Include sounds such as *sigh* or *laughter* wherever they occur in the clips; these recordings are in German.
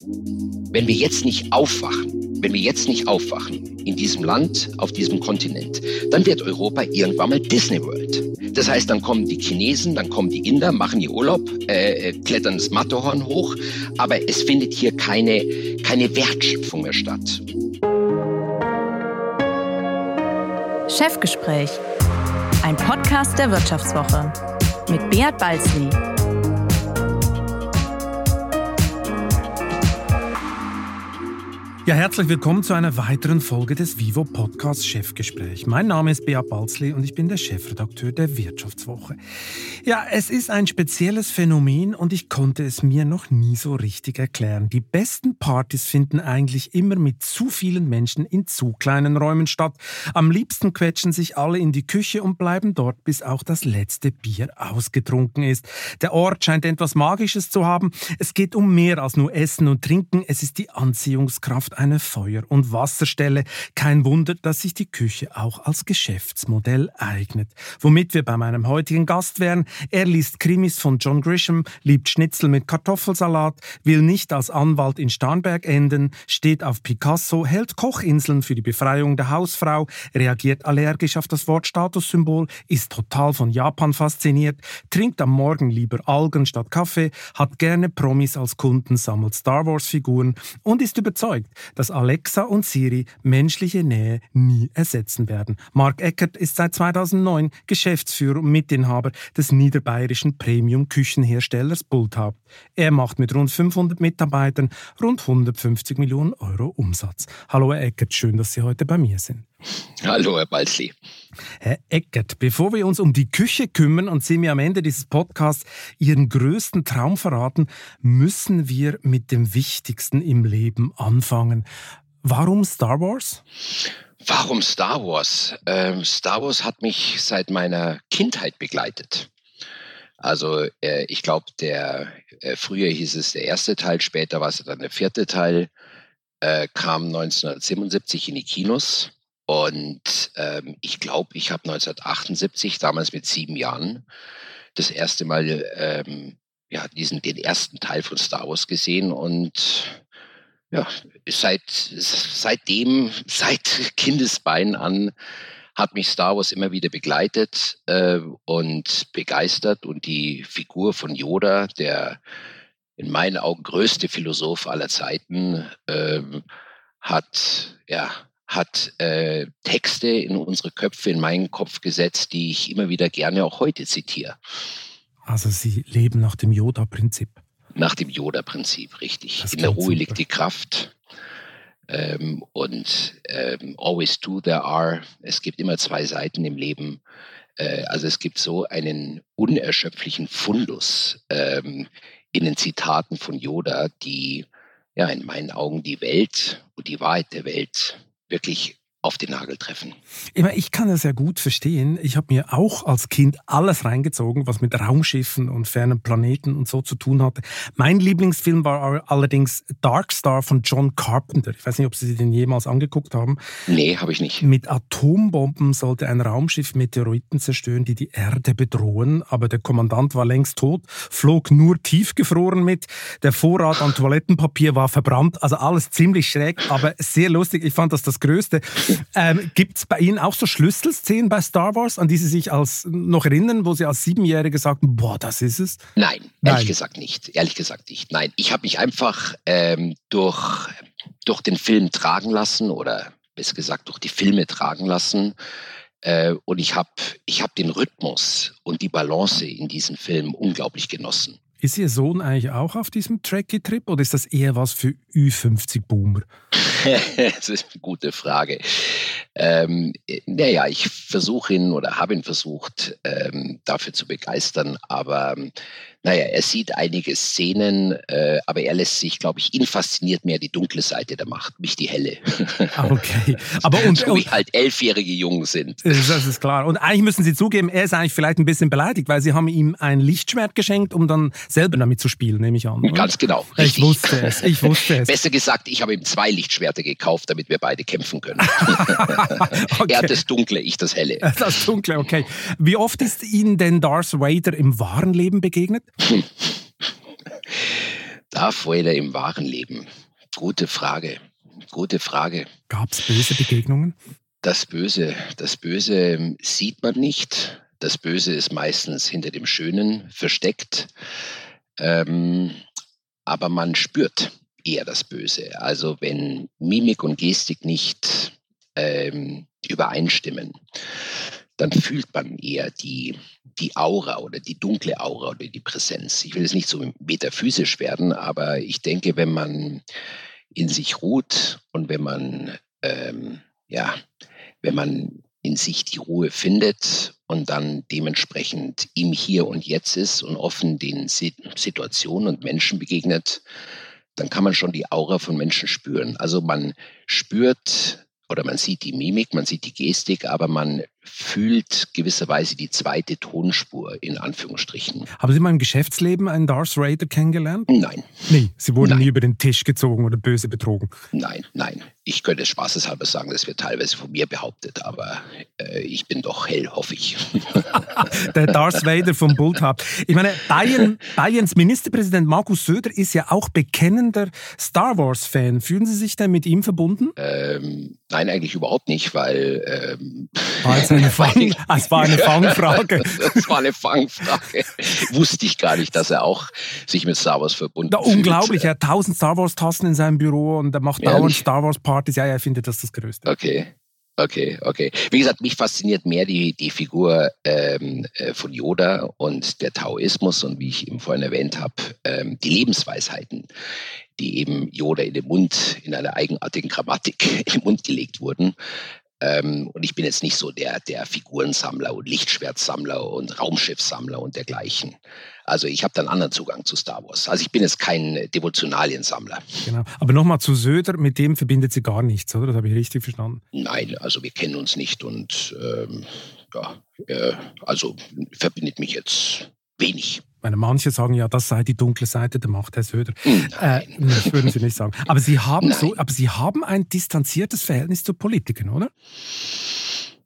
Wenn wir jetzt nicht aufwachen, wenn wir jetzt nicht aufwachen in diesem Land, auf diesem Kontinent, dann wird Europa irgendwann mal Disney World. Das heißt, dann kommen die Chinesen, dann kommen die Inder, machen ihr Urlaub, äh, klettern das Matterhorn hoch, aber es findet hier keine, keine Wertschöpfung mehr statt. Chefgespräch, ein Podcast der Wirtschaftswoche mit Beat Balzli. Ja, herzlich willkommen zu einer weiteren Folge des Vivo Podcast Chefgespräch. Mein Name ist Bea Balzli und ich bin der Chefredakteur der Wirtschaftswoche. Ja, es ist ein spezielles Phänomen und ich konnte es mir noch nie so richtig erklären. Die besten Partys finden eigentlich immer mit zu vielen Menschen in zu kleinen Räumen statt. Am liebsten quetschen sich alle in die Küche und bleiben dort, bis auch das letzte Bier ausgetrunken ist. Der Ort scheint etwas Magisches zu haben. Es geht um mehr als nur Essen und Trinken. Es ist die Anziehungskraft eine Feuer- und Wasserstelle. Kein Wunder, dass sich die Küche auch als Geschäftsmodell eignet. Womit wir bei meinem heutigen Gast wären. Er liest Krimis von John Grisham, liebt Schnitzel mit Kartoffelsalat, will nicht als Anwalt in Starnberg enden, steht auf Picasso, hält Kochinseln für die Befreiung der Hausfrau, reagiert allergisch auf das Wort Statussymbol, ist total von Japan fasziniert, trinkt am Morgen lieber Algen statt Kaffee, hat gerne Promis als Kunden, sammelt Star Wars Figuren und ist überzeugt, dass Alexa und Siri menschliche Nähe nie ersetzen werden. Mark Eckert ist seit 2009 Geschäftsführer und Mitinhaber des niederbayerischen Premium-Küchenherstellers Bulthaupt. Er macht mit rund 500 Mitarbeitern rund 150 Millionen Euro Umsatz. Hallo Herr Eckert, schön, dass Sie heute bei mir sind. *laughs* Hallo Herr Balzli. Herr Eckert, bevor wir uns um die Küche kümmern und Sie mir am Ende dieses Podcasts Ihren größten Traum verraten, müssen wir mit dem Wichtigsten im Leben anfangen. Warum Star Wars? Warum Star Wars? Ähm, Star Wars hat mich seit meiner Kindheit begleitet. Also äh, ich glaube, der äh, früher hieß es der erste Teil, später war es dann der vierte Teil, äh, kam 1977 in die Kinos und ähm, ich glaube, ich habe 1978, damals mit sieben Jahren, das erste Mal ähm, ja, diesen, den ersten Teil von Star Wars gesehen und ja, seit, seitdem, seit Kindesbein an hat mich Star Wars immer wieder begleitet äh, und begeistert. Und die Figur von Yoda, der in meinen Augen größte Philosoph aller Zeiten, äh, hat ja hat äh, Texte in unsere Köpfe, in meinen Kopf gesetzt, die ich immer wieder gerne auch heute zitiere. Also Sie leben nach dem Yoda-Prinzip. Nach dem Yoda-Prinzip, richtig. Das in der Ruhe super. liegt die Kraft. Ähm, und ähm, always two there are. Es gibt immer zwei Seiten im Leben. Äh, also es gibt so einen unerschöpflichen Fundus ähm, in den Zitaten von Yoda, die ja in meinen Augen die Welt und die Wahrheit der Welt wirklich auf den Nagel treffen. Ich kann das ja gut verstehen. Ich habe mir auch als Kind alles reingezogen, was mit Raumschiffen und fernen Planeten und so zu tun hatte. Mein Lieblingsfilm war allerdings Dark Star von John Carpenter. Ich weiß nicht, ob Sie den jemals angeguckt haben. Nee, habe ich nicht. Mit Atombomben sollte ein Raumschiff Meteoriten zerstören, die die Erde bedrohen. Aber der Kommandant war längst tot, flog nur tiefgefroren mit. Der Vorrat an Toilettenpapier war verbrannt. Also alles ziemlich schräg, aber sehr lustig. Ich fand das das Größte. *laughs* Ähm, Gibt es bei Ihnen auch so Schlüsselszenen bei Star Wars, an die Sie sich als noch erinnern, wo Sie als Siebenjährige sagten, boah, das ist es? Nein, Nein. ehrlich gesagt nicht. Ehrlich gesagt nicht. Nein, ich habe mich einfach ähm, durch, durch den Film tragen lassen oder besser gesagt durch die Filme tragen lassen. Äh, und ich habe ich hab den Rhythmus und die Balance in diesem Film unglaublich genossen. Ist Ihr Sohn eigentlich auch auf diesem Trekkie-Trip oder ist das eher was für Ü50-Boomer? *laughs* das ist eine gute Frage. Ähm, naja, ich versuche ihn oder habe ihn versucht, ähm, dafür zu begeistern, aber naja, er sieht einige Szenen, äh, aber er lässt sich, glaube ich, ihn fasziniert mehr die dunkle Seite der Macht, nicht die helle. Ah, okay. Aber *laughs* und, so wie halt elfjährige Jungen sind. Das ist klar. Und eigentlich müssen Sie zugeben, er ist eigentlich vielleicht ein bisschen beleidigt, weil Sie haben ihm ein Lichtschwert geschenkt, um dann selber damit zu spielen, nehme ich an. Oder? Ganz genau. Richtig. Ich wusste es. Ich wusste es. Besser gesagt, ich habe ihm zwei Lichtschwerter gekauft, damit wir beide kämpfen können. *laughs* okay. Er hat das Dunkle, ich das Helle. Das Dunkle, okay. Wie oft ist Ihnen denn Darth Vader im wahren Leben begegnet? Darth Vader im wahren Leben? Gute Frage. Gute Frage. Gab es böse Begegnungen? Das Böse, das Böse sieht man nicht. Das Böse ist meistens hinter dem Schönen versteckt. Ähm, aber man spürt eher das Böse. Also wenn Mimik und Gestik nicht ähm, übereinstimmen, dann fühlt man eher die, die Aura oder die dunkle Aura oder die Präsenz. Ich will jetzt nicht so metaphysisch werden, aber ich denke, wenn man in sich ruht und wenn man, ähm, ja, wenn man in sich die Ruhe findet und dann dementsprechend im Hier und Jetzt ist und offen den Situationen und Menschen begegnet, dann kann man schon die Aura von Menschen spüren. Also man spürt oder man sieht die Mimik, man sieht die Gestik, aber man fühlt gewisserweise die zweite Tonspur in Anführungsstrichen. Haben Sie mal im Geschäftsleben einen Darth Raider kennengelernt? Nein. Nee, Sie wurden Nein. nie über den Tisch gezogen oder böse betrogen? Nein, nein. Ich könnte es spaßeshalber sagen, das wird teilweise von mir behauptet, aber äh, ich bin doch hell, hoffe ich. *laughs* Der Darth Vader vom Bulltap. Ich meine, Bayern, Bayerns Ministerpräsident Markus Söder ist ja auch bekennender Star Wars-Fan. Fühlen Sie sich denn mit ihm verbunden? Ähm, nein, eigentlich überhaupt nicht, weil ähm, eine Fang, es war eine Fangfrage. *laughs* das war eine Fangfrage. Wusste ich gar nicht, dass er auch sich mit Star Wars verbunden fühlt. Unglaublich, er hat tausend Star Wars Tassen in seinem Büro und er macht Ehrlich? dauernd Star Wars Partys. Ja, er findet das das Größte. Okay. Okay, okay. Wie gesagt, mich fasziniert mehr die, die Figur ähm, äh, von Yoda und der Taoismus und wie ich eben vorhin erwähnt habe, ähm, die Lebensweisheiten, die eben Yoda in den Mund, in einer eigenartigen Grammatik *laughs* in den Mund gelegt wurden. Ähm, und ich bin jetzt nicht so der, der Figurensammler und Lichtschwertsammler und Raumschiffsammler und dergleichen. Also ich habe da einen anderen Zugang zu Star Wars. Also ich bin jetzt kein Devotionaliensammler. Genau. Aber nochmal zu Söder, mit dem verbindet sie gar nichts, oder? Das habe ich richtig verstanden. Nein, also wir kennen uns nicht und ähm, ja, äh, also verbindet mich jetzt wenig meine, manche sagen ja, das sei die dunkle Seite der Macht, Herr Söder. Äh, das würden Sie nicht sagen. Aber Sie haben so, aber Sie haben ein distanziertes Verhältnis zu Politikern, oder?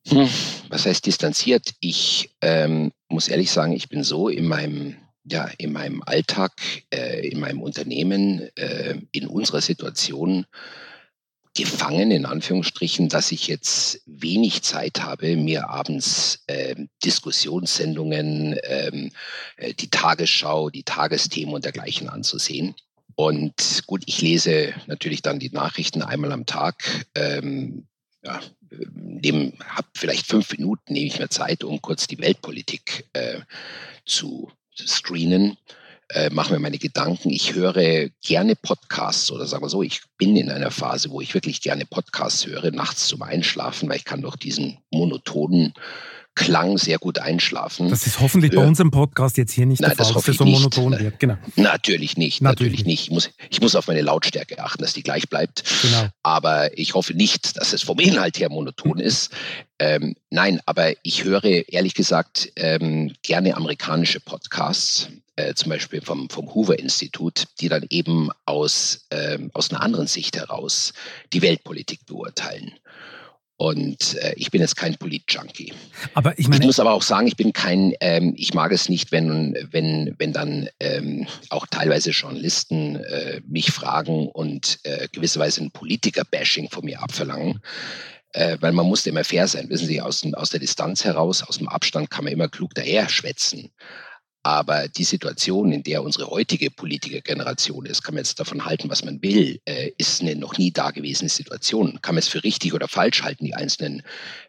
Hm, was heißt distanziert? Ich ähm, muss ehrlich sagen, ich bin so in meinem ja, in meinem Alltag, äh, in meinem Unternehmen, äh, in unserer Situation gefangen, in Anführungsstrichen, dass ich jetzt wenig Zeit habe, mir abends äh, Diskussionssendungen, ähm, äh, die Tagesschau, die Tagesthemen und dergleichen anzusehen. Und gut, ich lese natürlich dann die Nachrichten einmal am Tag. Ähm, ja, habe vielleicht fünf Minuten, nehme ich mir Zeit, um kurz die Weltpolitik äh, zu screenen äh, mache mir meine Gedanken. Ich höre gerne Podcasts oder sagen wir so, ich bin in einer Phase, wo ich wirklich gerne Podcasts höre, nachts zum Einschlafen, weil ich kann durch diesen monotonen Klang sehr gut einschlafen. Das ist hoffentlich bei unserem Podcast jetzt hier nicht Nein, der Fall, das dass so monoton nicht. wird. Genau. Natürlich nicht, natürlich, natürlich nicht. Ich muss, ich muss auf meine Lautstärke achten, dass die gleich bleibt. Genau. Aber ich hoffe nicht, dass es vom Inhalt her monoton ist. Ähm, nein, aber ich höre ehrlich gesagt ähm, gerne amerikanische Podcasts, äh, zum Beispiel vom, vom Hoover-Institut, die dann eben aus, ähm, aus einer anderen Sicht heraus die Weltpolitik beurteilen. Und äh, ich bin jetzt kein Polit-Junkie. Aber ich, meine, ich muss aber auch sagen, ich bin kein, ähm, ich mag es nicht, wenn, wenn, wenn dann ähm, auch teilweise Journalisten äh, mich fragen und äh, gewisserweise ein Politiker-Bashing von mir abverlangen. Äh, weil man muss immer fair sein. Wissen Sie, aus, aus der Distanz heraus, aus dem Abstand kann man immer klug daher schwätzen. Aber die Situation, in der unsere heutige Politikergeneration ist, kann man jetzt davon halten, was man will, äh, ist eine noch nie dagewesene Situation. Kann man es für richtig oder falsch halten, die einzelnen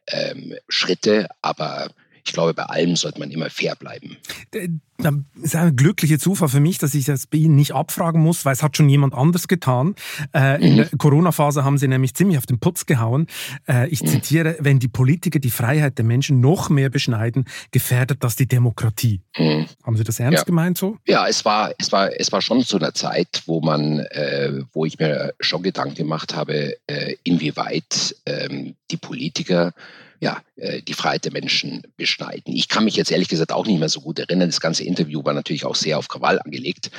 ähm, Schritte, aber ich glaube, bei allem sollte man immer fair bleiben. Das ist ein glücklicher Zufall für mich, dass ich das bei Ihnen nicht abfragen muss, weil es hat schon jemand anders getan. Äh, mhm. In der Corona-Phase haben Sie nämlich ziemlich auf den Putz gehauen. Äh, ich mhm. zitiere, wenn die Politiker die Freiheit der Menschen noch mehr beschneiden, gefährdet das die Demokratie. Mhm. Haben Sie das ernst ja. gemeint so? Ja, es war, es war, es war schon zu einer Zeit, wo man, äh, wo ich mir schon Gedanken gemacht habe, äh, inwieweit ähm, die Politiker ja, äh, die Freiheit der Menschen beschneiden. Ich kann mich jetzt ehrlich gesagt auch nicht mehr so gut erinnern. Das ganze Interview war natürlich auch sehr auf Krawall angelegt.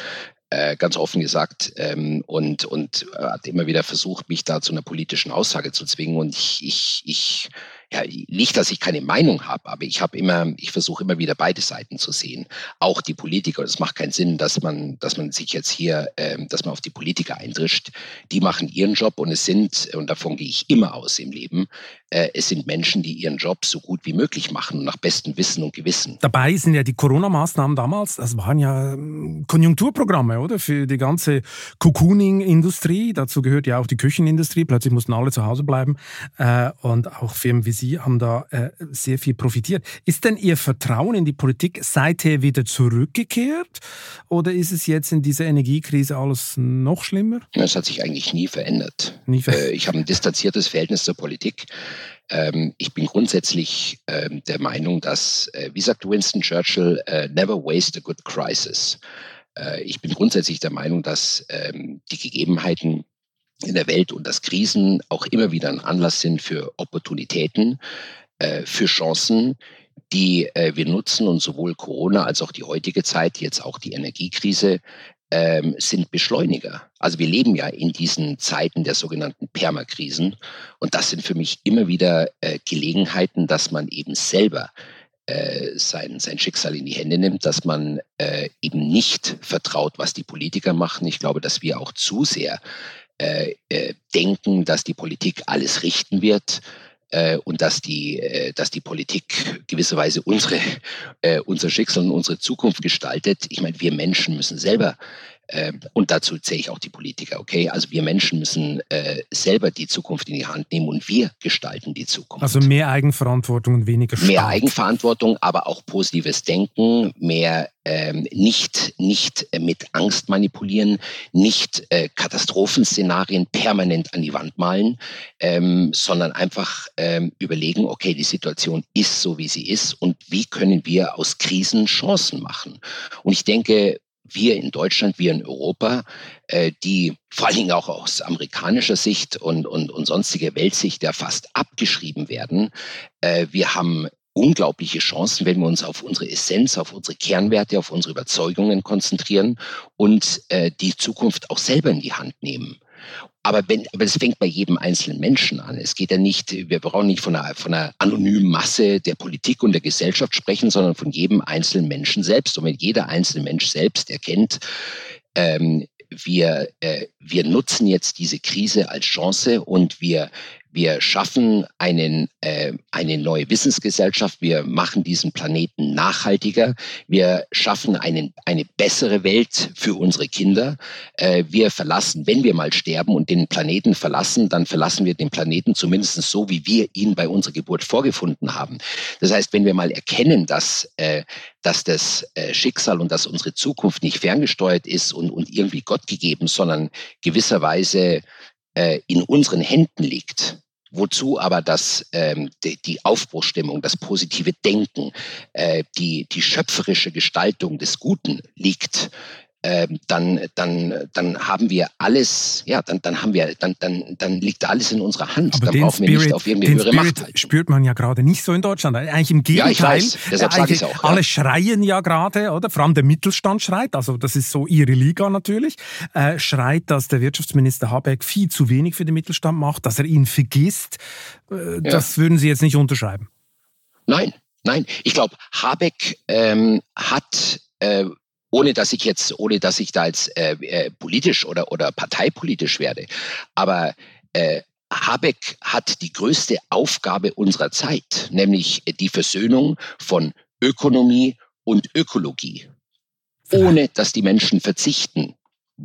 Äh, ganz offen gesagt, ähm, und, und hat immer wieder versucht, mich da zu einer politischen Aussage zu zwingen. Und ich, ich, ich, ja, nicht, dass ich keine Meinung habe, aber ich habe immer, ich versuche immer wieder beide Seiten zu sehen. Auch die Politiker. Es macht keinen Sinn, dass man, dass man sich jetzt hier, ähm, dass man auf die Politiker eindrischt. Die machen ihren Job und es sind, und davon gehe ich immer aus im Leben, äh, es sind Menschen, die ihren Job so gut wie möglich machen, nach bestem Wissen und Gewissen. Dabei sind ja die Corona-Maßnahmen damals, das waren ja ähm, Konjunkturprogramme, oder? Für die ganze Cocooning-Industrie. Dazu gehört ja auch die Küchenindustrie. Plötzlich mussten alle zu Hause bleiben. Äh, und auch Firmen wie Sie haben da äh, sehr viel profitiert. Ist denn Ihr Vertrauen in die Politik seither wieder zurückgekehrt? Oder ist es jetzt in dieser Energiekrise alles noch schlimmer? Es hat sich eigentlich nie verändert. Nie verändert. ich habe ein distanziertes Verhältnis zur Politik. Ähm, ich bin grundsätzlich ähm, der Meinung, dass, äh, wie sagt Winston Churchill, äh, never waste a good crisis. Äh, ich bin grundsätzlich der Meinung, dass ähm, die Gegebenheiten in der Welt und dass Krisen auch immer wieder ein Anlass sind für Opportunitäten, für Chancen, die wir nutzen und sowohl Corona als auch die heutige Zeit, jetzt auch die Energiekrise, ähm, sind Beschleuniger. Also wir leben ja in diesen Zeiten der sogenannten Permakrisen und das sind für mich immer wieder äh, Gelegenheiten, dass man eben selber äh, sein, sein Schicksal in die Hände nimmt, dass man äh, eben nicht vertraut, was die Politiker machen. Ich glaube, dass wir auch zu sehr äh, äh, denken, dass die Politik alles richten wird äh, und dass die, äh, dass die Politik gewisserweise unsere, äh, unser Schicksal und unsere Zukunft gestaltet. Ich meine, wir Menschen müssen selber und dazu zähle ich auch die Politiker, okay? Also wir Menschen müssen äh, selber die Zukunft in die Hand nehmen und wir gestalten die Zukunft. Also mehr Eigenverantwortung und weniger Staat. Mehr Eigenverantwortung, aber auch positives Denken, mehr ähm, nicht, nicht mit Angst manipulieren, nicht äh, Katastrophenszenarien permanent an die Wand malen, ähm, sondern einfach ähm, überlegen, okay, die Situation ist so, wie sie ist und wie können wir aus Krisen Chancen machen. Und ich denke, wir in Deutschland, wir in Europa, äh, die vor allen Dingen auch aus amerikanischer Sicht und, und, und sonstiger Weltsicht ja fast abgeschrieben werden. Äh, wir haben unglaubliche Chancen, wenn wir uns auf unsere Essenz, auf unsere Kernwerte, auf unsere Überzeugungen konzentrieren und äh, die Zukunft auch selber in die Hand nehmen. Aber wenn, aber das fängt bei jedem einzelnen Menschen an. Es geht ja nicht, wir brauchen nicht von einer, von einer anonymen Masse der Politik und der Gesellschaft sprechen, sondern von jedem einzelnen Menschen selbst. Und wenn jeder einzelne Mensch selbst erkennt, ähm, wir, äh, wir nutzen jetzt diese Krise als Chance und wir wir schaffen einen, äh, eine neue Wissensgesellschaft. Wir machen diesen Planeten nachhaltiger. Wir schaffen einen, eine bessere Welt für unsere Kinder. Äh, wir verlassen, wenn wir mal sterben und den Planeten verlassen, dann verlassen wir den Planeten zumindest so, wie wir ihn bei unserer Geburt vorgefunden haben. Das heißt, wenn wir mal erkennen, dass, äh, dass das äh, Schicksal und dass unsere Zukunft nicht ferngesteuert ist und, und irgendwie Gott gegeben, sondern gewisserweise äh, in unseren Händen liegt, wozu aber das, ähm, die, die Aufbruchstimmung, das positive Denken, äh, die, die schöpferische Gestaltung des Guten liegt, ähm, dann, dann, dann haben wir alles, ja, dann, dann haben wir, dann, dann, dann liegt alles in unserer Hand. Aber dann den brauchen Spirit, wir nicht auf irgendeine höhere Spirit Macht spürt man ja gerade nicht so in Deutschland. Eigentlich im Gegenteil. Ja, ich weiß, deshalb sage ich auch. Ja. Alle schreien ja gerade, oder? Vor allem der Mittelstand schreit, also das ist so ihre Liga natürlich, äh, schreit, dass der Wirtschaftsminister Habeck viel zu wenig für den Mittelstand macht, dass er ihn vergisst. Äh, ja. Das würden Sie jetzt nicht unterschreiben. Nein, nein. Ich glaube, Habeck ähm, hat äh, ohne dass ich jetzt, ohne dass ich da jetzt äh, äh, politisch oder, oder parteipolitisch werde. Aber äh, Habeck hat die größte Aufgabe unserer Zeit, nämlich die Versöhnung von Ökonomie und Ökologie, ohne dass die Menschen verzichten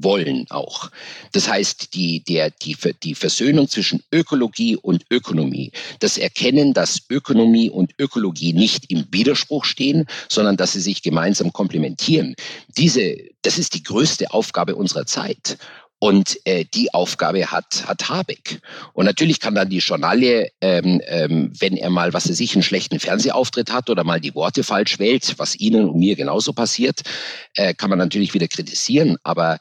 wollen auch. Das heißt, die, der, die, die Versöhnung zwischen Ökologie und Ökonomie, das Erkennen, dass Ökonomie und Ökologie nicht im Widerspruch stehen, sondern dass sie sich gemeinsam komplementieren. Diese, das ist die größte Aufgabe unserer Zeit. Und äh, die Aufgabe hat, hat Habeck. Und natürlich kann dann die Journalie, ähm, ähm, wenn er mal, was er sich, einen schlechten Fernsehauftritt hat oder mal die Worte falsch wählt, was Ihnen und mir genauso passiert, äh, kann man natürlich wieder kritisieren. Aber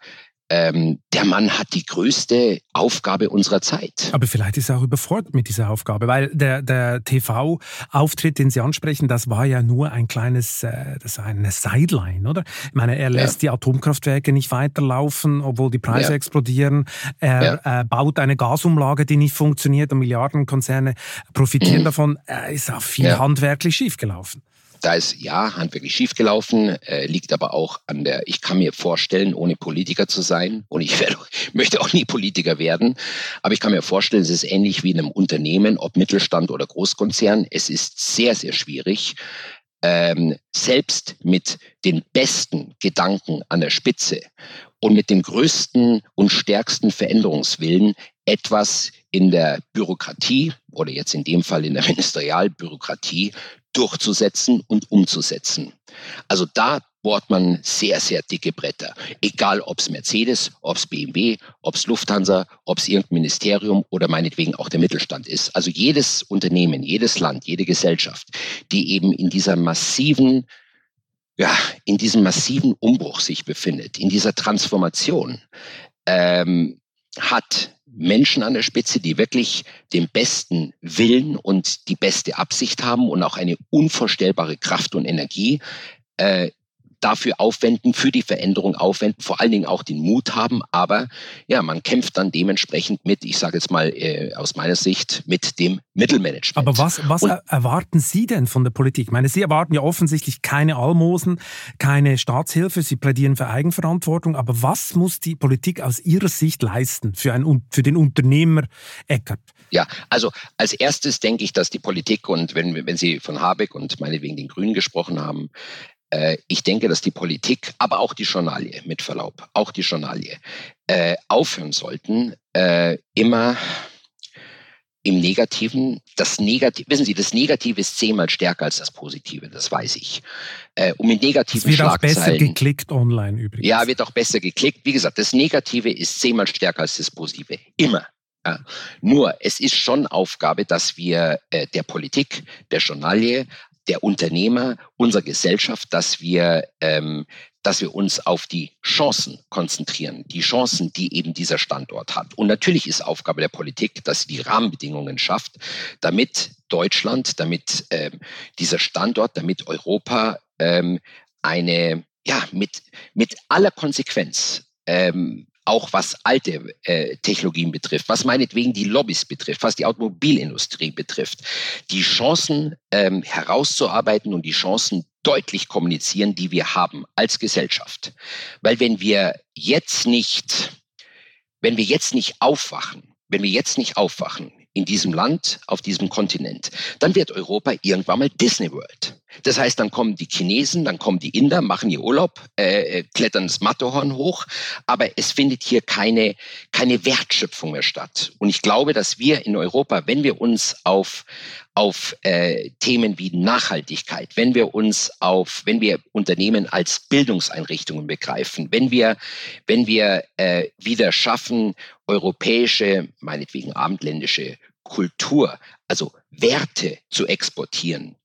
ähm, der Mann hat die größte Aufgabe unserer Zeit. Aber vielleicht ist er auch überfordert mit dieser Aufgabe, weil der, der TV-Auftritt, den Sie ansprechen, das war ja nur ein kleines, äh, das war eine Sideline, oder? Ich meine, er lässt ja. die Atomkraftwerke nicht weiterlaufen, obwohl die Preise ja. explodieren. Er ja. äh, baut eine Gasumlage, die nicht funktioniert und Milliardenkonzerne profitieren mhm. davon. Er ist auch viel handwerklich schiefgelaufen. Da ist ja handwerklich schiefgelaufen, äh, liegt aber auch an der, ich kann mir vorstellen, ohne Politiker zu sein, und ich werde, *laughs* möchte auch nie Politiker werden, aber ich kann mir vorstellen, es ist ähnlich wie in einem Unternehmen, ob Mittelstand oder Großkonzern. Es ist sehr, sehr schwierig, ähm, selbst mit den besten Gedanken an der Spitze und mit dem größten und stärksten Veränderungswillen etwas in der Bürokratie oder jetzt in dem Fall in der *laughs* Ministerialbürokratie durchzusetzen und umzusetzen. Also da bohrt man sehr, sehr dicke Bretter. Egal ob es Mercedes, ob es BMW, ob es Lufthansa, ob es irgendein Ministerium oder meinetwegen auch der Mittelstand ist. Also jedes Unternehmen, jedes Land, jede Gesellschaft, die eben in dieser massiven, ja, in diesem massiven Umbruch sich befindet, in dieser Transformation, ähm, hat Menschen an der Spitze, die wirklich den besten Willen und die beste Absicht haben und auch eine unvorstellbare Kraft und Energie, äh, dafür aufwenden, für die Veränderung aufwenden, vor allen Dingen auch den Mut haben. Aber ja, man kämpft dann dementsprechend mit, ich sage jetzt mal äh, aus meiner Sicht, mit dem Mittelmanagement. Aber was, was erwarten Sie denn von der Politik? Ich meine, Sie erwarten ja offensichtlich keine Almosen, keine Staatshilfe, Sie plädieren für Eigenverantwortung. Aber was muss die Politik aus Ihrer Sicht leisten für, ein, für den Unternehmer Eckert? Ja, also als erstes denke ich, dass die Politik und wenn, wenn Sie von Habeck und meinetwegen den Grünen gesprochen haben, ich denke, dass die Politik, aber auch die Journalie, mit Verlaub, auch die Journalie, äh, aufhören sollten, äh, immer im Negativen, das Negative, wissen Sie, das Negative ist zehnmal stärker als das Positive, das weiß ich. Äh, um in negativen es wird auch besser geklickt online übrigens. Ja, wird auch besser geklickt. Wie gesagt, das Negative ist zehnmal stärker als das Positive. Immer. Ja. Nur, es ist schon Aufgabe, dass wir äh, der Politik, der Journalie, der Unternehmer, unserer Gesellschaft, dass wir, ähm, dass wir uns auf die Chancen konzentrieren, die Chancen, die eben dieser Standort hat. Und natürlich ist Aufgabe der Politik, dass sie die Rahmenbedingungen schafft, damit Deutschland, damit ähm, dieser Standort, damit Europa ähm, eine, ja, mit, mit aller Konsequenz ähm, auch was alte äh, Technologien betrifft, was meinetwegen die Lobbys betrifft, was die Automobilindustrie betrifft, die Chancen ähm, herauszuarbeiten und die Chancen deutlich kommunizieren, die wir haben als Gesellschaft. Weil wenn wir jetzt nicht, wenn wir jetzt nicht aufwachen, wenn wir jetzt nicht aufwachen in diesem Land, auf diesem Kontinent, dann wird Europa irgendwann mal Disney World. Das heißt, dann kommen die Chinesen, dann kommen die Inder, machen ihr Urlaub, äh, äh, klettern das Matterhorn hoch, aber es findet hier keine, keine Wertschöpfung mehr statt. Und ich glaube, dass wir in Europa, wenn wir uns auf, auf äh, Themen wie Nachhaltigkeit, wenn wir uns auf, wenn wir Unternehmen als Bildungseinrichtungen begreifen, wenn wir, wenn wir äh, wieder schaffen, europäische, meinetwegen abendländische Kultur, also Werte zu exportieren,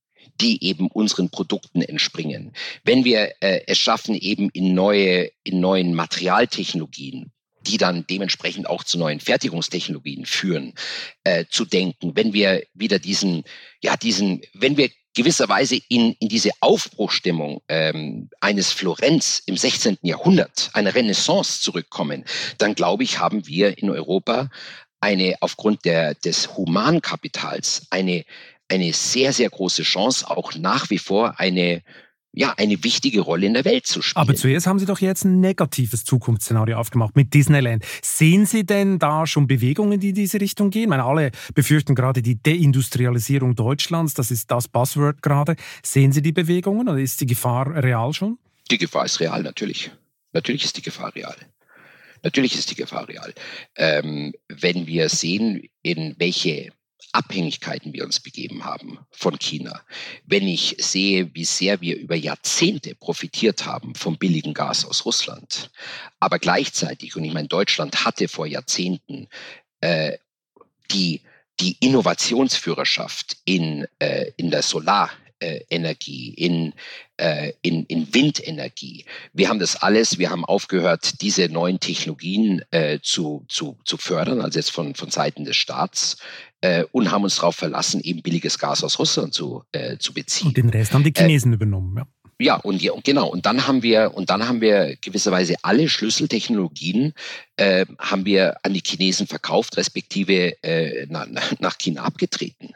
die eben unseren Produkten entspringen. Wenn wir äh, es schaffen, eben in neue, in neuen Materialtechnologien die dann dementsprechend auch zu neuen Fertigungstechnologien führen, äh, zu denken. Wenn wir wieder diesen, ja, diesen, wenn wir gewisserweise in, in diese Aufbruchstimmung ähm, eines Florenz im 16. Jahrhundert, einer Renaissance zurückkommen, dann glaube ich, haben wir in Europa eine aufgrund der, des Humankapitals eine, eine sehr, sehr große Chance, auch nach wie vor eine, ja, eine wichtige Rolle in der Welt zu spielen. Aber zuerst haben Sie doch jetzt ein negatives Zukunftsszenario aufgemacht mit Disneyland. Sehen Sie denn da schon Bewegungen, die in diese Richtung gehen? Ich meine, alle befürchten gerade die Deindustrialisierung Deutschlands. Das ist das Buzzword gerade. Sehen Sie die Bewegungen oder ist die Gefahr real schon? Die Gefahr ist real, natürlich. Natürlich ist die Gefahr real. Natürlich ist die Gefahr real. Ähm, wenn wir sehen, in welche Abhängigkeiten wir uns begeben haben von China. Wenn ich sehe, wie sehr wir über Jahrzehnte profitiert haben vom billigen Gas aus Russland, aber gleichzeitig, und ich meine, Deutschland hatte vor Jahrzehnten äh, die, die Innovationsführerschaft in, äh, in der Solar- Solarenergie, in, äh, in, in Windenergie. Wir haben das alles, wir haben aufgehört, diese neuen Technologien äh, zu, zu, zu fördern, also jetzt von, von Seiten des Staats, äh, und haben uns darauf verlassen, eben billiges Gas aus Russland zu, äh, zu beziehen. Und den Rest haben die Chinesen übernommen, ja. Ja, und ja, genau. Und dann haben wir und dann haben wir gewisserweise alle Schlüsseltechnologien äh, haben wir an die Chinesen verkauft, respektive äh, nach, nach China abgetreten.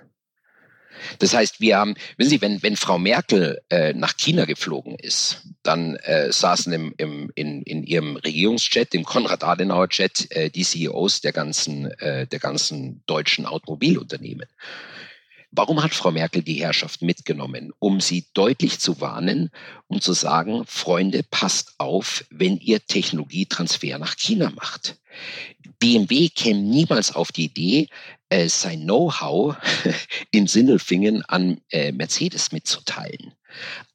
Das heißt, wir haben, wissen Sie, wenn, wenn Frau Merkel äh, nach China geflogen ist, dann äh, saßen im, im, in, in ihrem Regierungsjet, dem Konrad-Adenauer-Jet, äh, die CEOs der ganzen, äh, der ganzen deutschen Automobilunternehmen. Warum hat Frau Merkel die Herrschaft mitgenommen? Um sie deutlich zu warnen, um zu sagen, Freunde, passt auf, wenn ihr Technologietransfer nach China macht. BMW käme niemals auf die Idee, äh, sein Know-how *laughs* in Sindelfingen an äh, Mercedes mitzuteilen.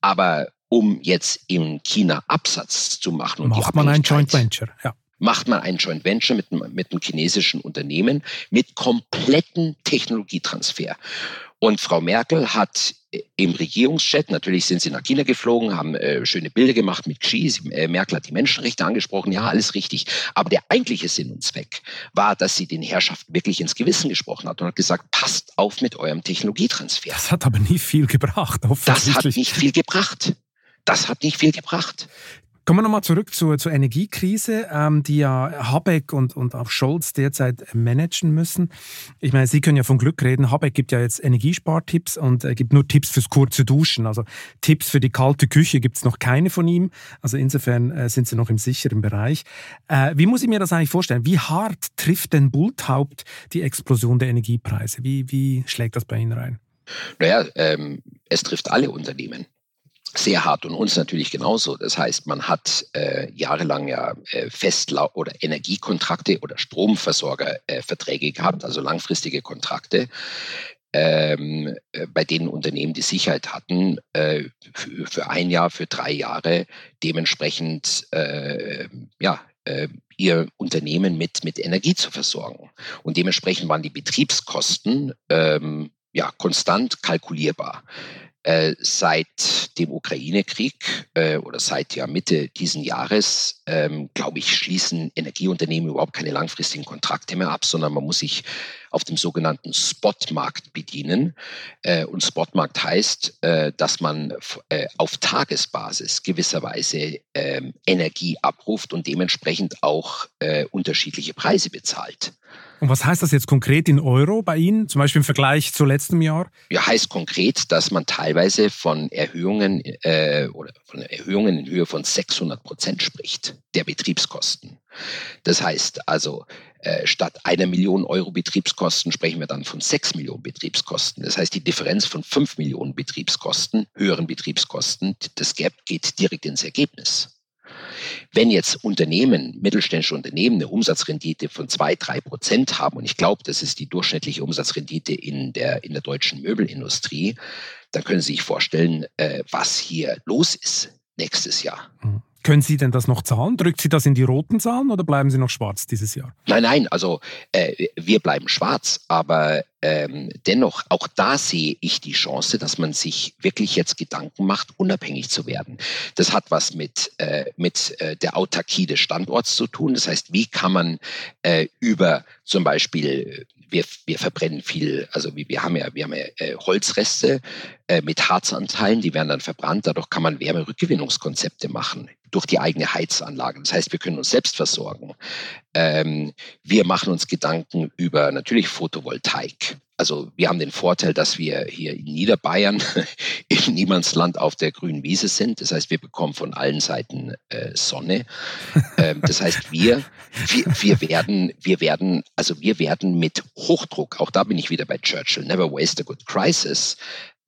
Aber um jetzt in China Absatz zu machen und macht man ein Joint Venture, ja macht man ein Joint Venture mit, mit einem chinesischen Unternehmen mit kompletten Technologietransfer. Und Frau Merkel hat äh, im Regierungschat, natürlich sind sie nach China geflogen, haben äh, schöne Bilder gemacht mit Xi. Sie, äh, Merkel hat die Menschenrechte angesprochen, ja, alles richtig. Aber der eigentliche Sinn und Zweck war, dass sie den Herrschaften wirklich ins Gewissen gesprochen hat und hat gesagt, passt auf mit eurem Technologietransfer. Das hat aber nie viel gebracht. Das hat nicht viel gebracht. Das hat nicht viel gebracht. Kommen wir nochmal zurück zur, zur Energiekrise, ähm, die ja Habeck und, und auch Scholz derzeit managen müssen. Ich meine, Sie können ja von Glück reden. Habeck gibt ja jetzt Energiespartipps und äh, gibt nur Tipps fürs kurze Duschen. Also Tipps für die kalte Küche gibt es noch keine von ihm. Also insofern äh, sind Sie noch im sicheren Bereich. Äh, wie muss ich mir das eigentlich vorstellen? Wie hart trifft denn Bulthaupt die Explosion der Energiepreise? Wie, wie schlägt das bei Ihnen rein? Naja, ähm, es trifft alle Unternehmen sehr hart und uns natürlich genauso. Das heißt, man hat äh, jahrelang ja äh, Festlau oder Energiekontrakte oder Stromversorgerverträge äh, gehabt, also langfristige Kontrakte, ähm, äh, bei denen Unternehmen die Sicherheit hatten, äh, für, für, ein Jahr, für drei Jahre dementsprechend äh, ja, ihr Unternehmen mit, mit Energie zu versorgen. Und dementsprechend waren die Betriebskosten ähm, ja, konstant kalkulierbar. Äh, seit dem Ukraine-Krieg äh, oder seit ja Mitte diesen Jahres, ähm, glaube ich, schließen Energieunternehmen überhaupt keine langfristigen Kontrakte mehr ab, sondern man muss sich auf dem sogenannten Spotmarkt bedienen. Äh, und Spotmarkt heißt, äh, dass man äh, auf Tagesbasis gewisserweise ähm, Energie abruft und dementsprechend auch unterschiedliche Preise bezahlt. Und was heißt das jetzt konkret in Euro bei Ihnen, zum Beispiel im Vergleich zu letztem Jahr? Ja, heißt konkret, dass man teilweise von Erhöhungen äh, oder von Erhöhungen in Höhe von 600 Prozent spricht der Betriebskosten. Das heißt also, äh, statt einer Million Euro Betriebskosten sprechen wir dann von sechs Millionen Betriebskosten. Das heißt, die Differenz von fünf Millionen Betriebskosten, höheren Betriebskosten, das Gap geht direkt ins Ergebnis. Wenn jetzt Unternehmen, mittelständische Unternehmen eine Umsatzrendite von zwei, drei Prozent haben, und ich glaube, das ist die durchschnittliche Umsatzrendite in der, in der deutschen Möbelindustrie, dann können Sie sich vorstellen, äh, was hier los ist nächstes Jahr. Mhm. Können Sie denn das noch zahlen? Drückt Sie das in die roten Zahlen oder bleiben Sie noch schwarz dieses Jahr? Nein, nein, also äh, wir bleiben schwarz, aber ähm, dennoch, auch da sehe ich die Chance, dass man sich wirklich jetzt Gedanken macht, unabhängig zu werden. Das hat was mit, äh, mit äh, der Autarkie des Standorts zu tun. Das heißt, wie kann man äh, über zum Beispiel wir, wir verbrennen viel, also wir, wir haben ja, wir haben ja äh, Holzreste äh, mit Harzanteilen, die werden dann verbrannt. Dadurch kann man Wärmerückgewinnungskonzepte machen durch die eigene Heizanlage. Das heißt, wir können uns selbst versorgen. Ähm, wir machen uns Gedanken über natürlich Photovoltaik. Also wir haben den Vorteil, dass wir hier in Niederbayern *laughs* im Niemandsland auf der grünen Wiese sind. Das heißt, wir bekommen von allen Seiten äh, Sonne. Ähm, das heißt, wir, wir, wir werden, wir werden, also wir werden mit Hochdruck, auch da bin ich wieder bei Churchill, never waste a good crisis.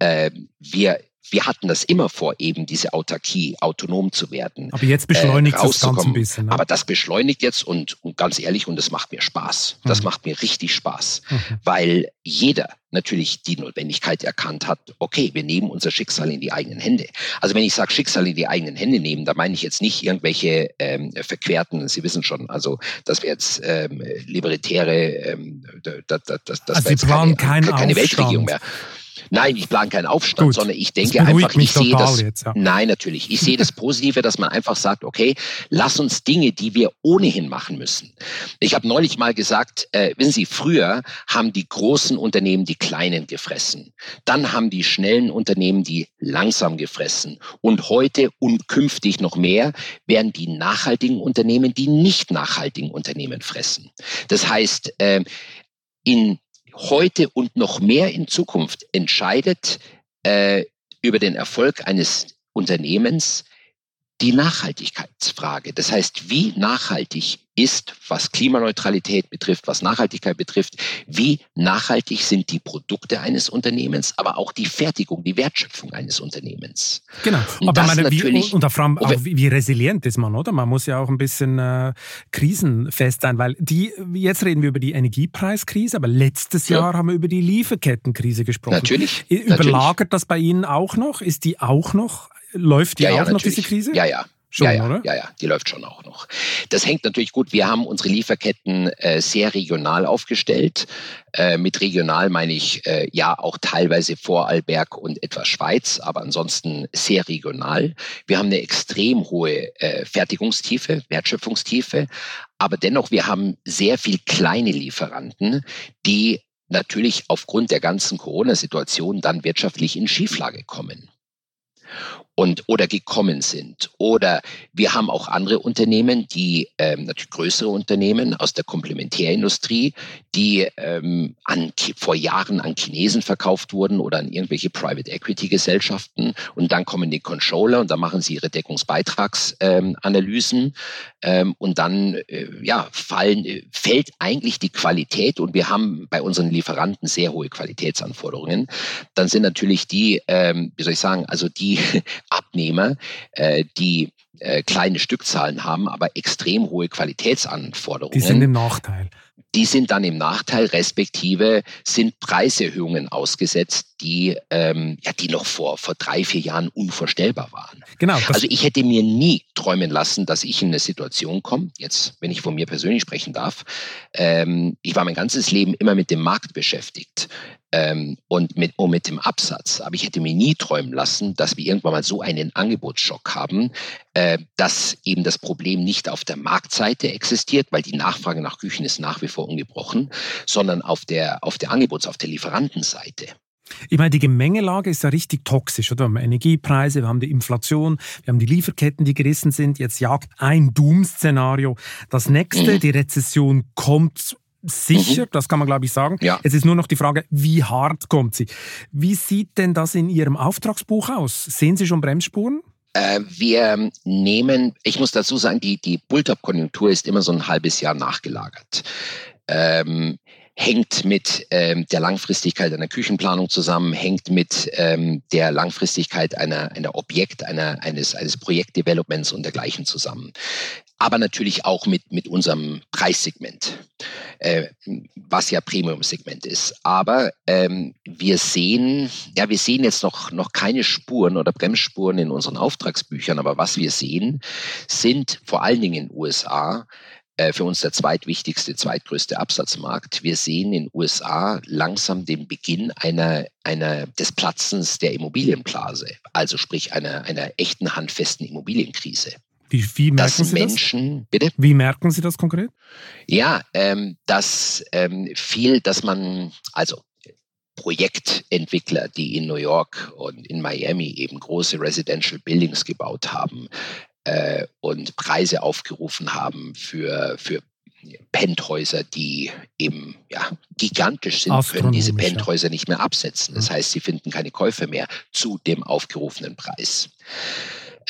Äh, wir wir hatten das immer vor, eben diese Autarkie, autonom zu werden. Aber jetzt beschleunigt äh, das Ganze ein bisschen. Ne? Aber das beschleunigt jetzt und, und, ganz ehrlich, und das macht mir Spaß. Das mhm. macht mir richtig Spaß, mhm. weil jeder natürlich die Notwendigkeit erkannt hat, okay, wir nehmen unser Schicksal in die eigenen Hände. Also wenn ich sage Schicksal in die eigenen Hände nehmen, da meine ich jetzt nicht irgendwelche ähm, verquerten, Sie wissen schon, also dass wir jetzt ähm, libertäre, ähm, das, das, das, das also Sie planen keine, keine Weltregierung mehr. Nein, ich plane keinen Aufstand, Gut. sondern ich denke einfach, ich sehe das. Jetzt, ja. Nein, natürlich. Ich sehe das *laughs* Positive, dass man einfach sagt, okay, lass uns Dinge, die wir ohnehin machen müssen. Ich habe neulich mal gesagt, äh, wissen Sie, früher haben die großen Unternehmen die kleinen gefressen. Dann haben die schnellen Unternehmen die langsam gefressen. Und heute und künftig noch mehr werden die nachhaltigen Unternehmen die nicht nachhaltigen Unternehmen fressen. Das heißt, äh, in heute und noch mehr in Zukunft entscheidet äh, über den Erfolg eines Unternehmens die Nachhaltigkeitsfrage. Das heißt, wie nachhaltig ist, was Klimaneutralität betrifft, was Nachhaltigkeit betrifft, wie nachhaltig sind die Produkte eines Unternehmens, aber auch die Fertigung, die Wertschöpfung eines Unternehmens. Genau, und aber meine, wie, und vor allem auch, wie, resilient ist man, oder? Man muss ja auch ein bisschen äh, krisenfest sein, weil die, jetzt reden wir über die Energiepreiskrise, aber letztes ja. Jahr haben wir über die Lieferkettenkrise gesprochen. Natürlich. Überlagert natürlich. das bei Ihnen auch noch? Ist die auch noch, läuft die ja, auch ja, noch, natürlich. diese Krise? Ja, ja. Schon, ja, ja, oder? ja, ja, die läuft schon auch noch. Das hängt natürlich gut. Wir haben unsere Lieferketten äh, sehr regional aufgestellt. Äh, mit regional meine ich äh, ja auch teilweise Vorarlberg und etwas Schweiz, aber ansonsten sehr regional. Wir haben eine extrem hohe äh, Fertigungstiefe, Wertschöpfungstiefe, aber dennoch wir haben sehr viel kleine Lieferanten, die natürlich aufgrund der ganzen Corona-Situation dann wirtschaftlich in Schieflage kommen und oder gekommen sind. Oder wir haben auch andere Unternehmen, die ähm, natürlich größere Unternehmen aus der Komplementärindustrie, die ähm, an, vor Jahren an Chinesen verkauft wurden oder an irgendwelche Private Equity Gesellschaften. Und dann kommen die Controller und dann machen sie ihre Deckungsbeitragsanalysen ähm, und dann äh, ja fallen äh, fällt eigentlich die Qualität und wir haben bei unseren Lieferanten sehr hohe Qualitätsanforderungen. Dann sind natürlich die, ähm, wie soll ich sagen, also die *laughs* Abnehmer, äh, die äh, kleine Stückzahlen haben, aber extrem hohe Qualitätsanforderungen. Die sind im Nachteil. Die sind dann im Nachteil, respektive sind Preiserhöhungen ausgesetzt, die, ähm, ja, die noch vor, vor drei, vier Jahren unvorstellbar waren. Genau. Also ich hätte mir nie träumen lassen, dass ich in eine Situation komme, jetzt, wenn ich von mir persönlich sprechen darf, ähm, ich war mein ganzes Leben immer mit dem Markt beschäftigt ähm, und, mit, und mit dem Absatz. Aber ich hätte mir nie träumen lassen, dass wir irgendwann mal so einen Angebotsschock haben, äh, dass eben das Problem nicht auf der Marktseite existiert, weil die Nachfrage nach Küchen ist nach wie vor ungebrochen, sondern auf der, auf der Angebots-, auf der Lieferantenseite. Ich meine, die Gemengelage ist ja richtig toxisch, oder? Wir haben Energiepreise, wir haben die Inflation, wir haben die Lieferketten, die gerissen sind. Jetzt jagt ein Doom-Szenario. Das nächste, mhm. die Rezession kommt sicher, mhm. das kann man glaube ich sagen. Ja. Es ist nur noch die Frage, wie hart kommt sie? Wie sieht denn das in Ihrem Auftragsbuch aus? Sehen Sie schon Bremsspuren? Äh, wir nehmen, ich muss dazu sagen, die, die Bulltop-Konjunktur ist immer so ein halbes Jahr nachgelagert. Ähm, hängt mit ähm, der Langfristigkeit einer Küchenplanung zusammen, hängt mit ähm, der Langfristigkeit einer, einer Objekt, einer, eines, eines Projektdevelopments und dergleichen zusammen. Aber natürlich auch mit, mit unserem Preissegment, äh, was ja Premium-Segment ist. Aber ähm, wir sehen, ja, wir sehen jetzt noch, noch keine Spuren oder Bremsspuren in unseren Auftragsbüchern, aber was wir sehen, sind vor allen Dingen in den USA für uns der zweitwichtigste, zweitgrößte Absatzmarkt. Wir sehen in den USA langsam den Beginn einer, einer, des Platzens der Immobilienblase, also sprich einer, einer echten handfesten Immobilienkrise. Wie, wie merken Sie Menschen, das? Bitte? Wie merken Sie das konkret? Ja, ähm, dass ähm, viel, dass man, also Projektentwickler, die in New York und in Miami eben große Residential Buildings gebaut haben, äh, und Preise aufgerufen haben für, für Penthäuser, die eben ja, gigantisch sind, können diese Penthäuser nicht mehr absetzen. Das mhm. heißt, sie finden keine Käufer mehr zu dem aufgerufenen Preis.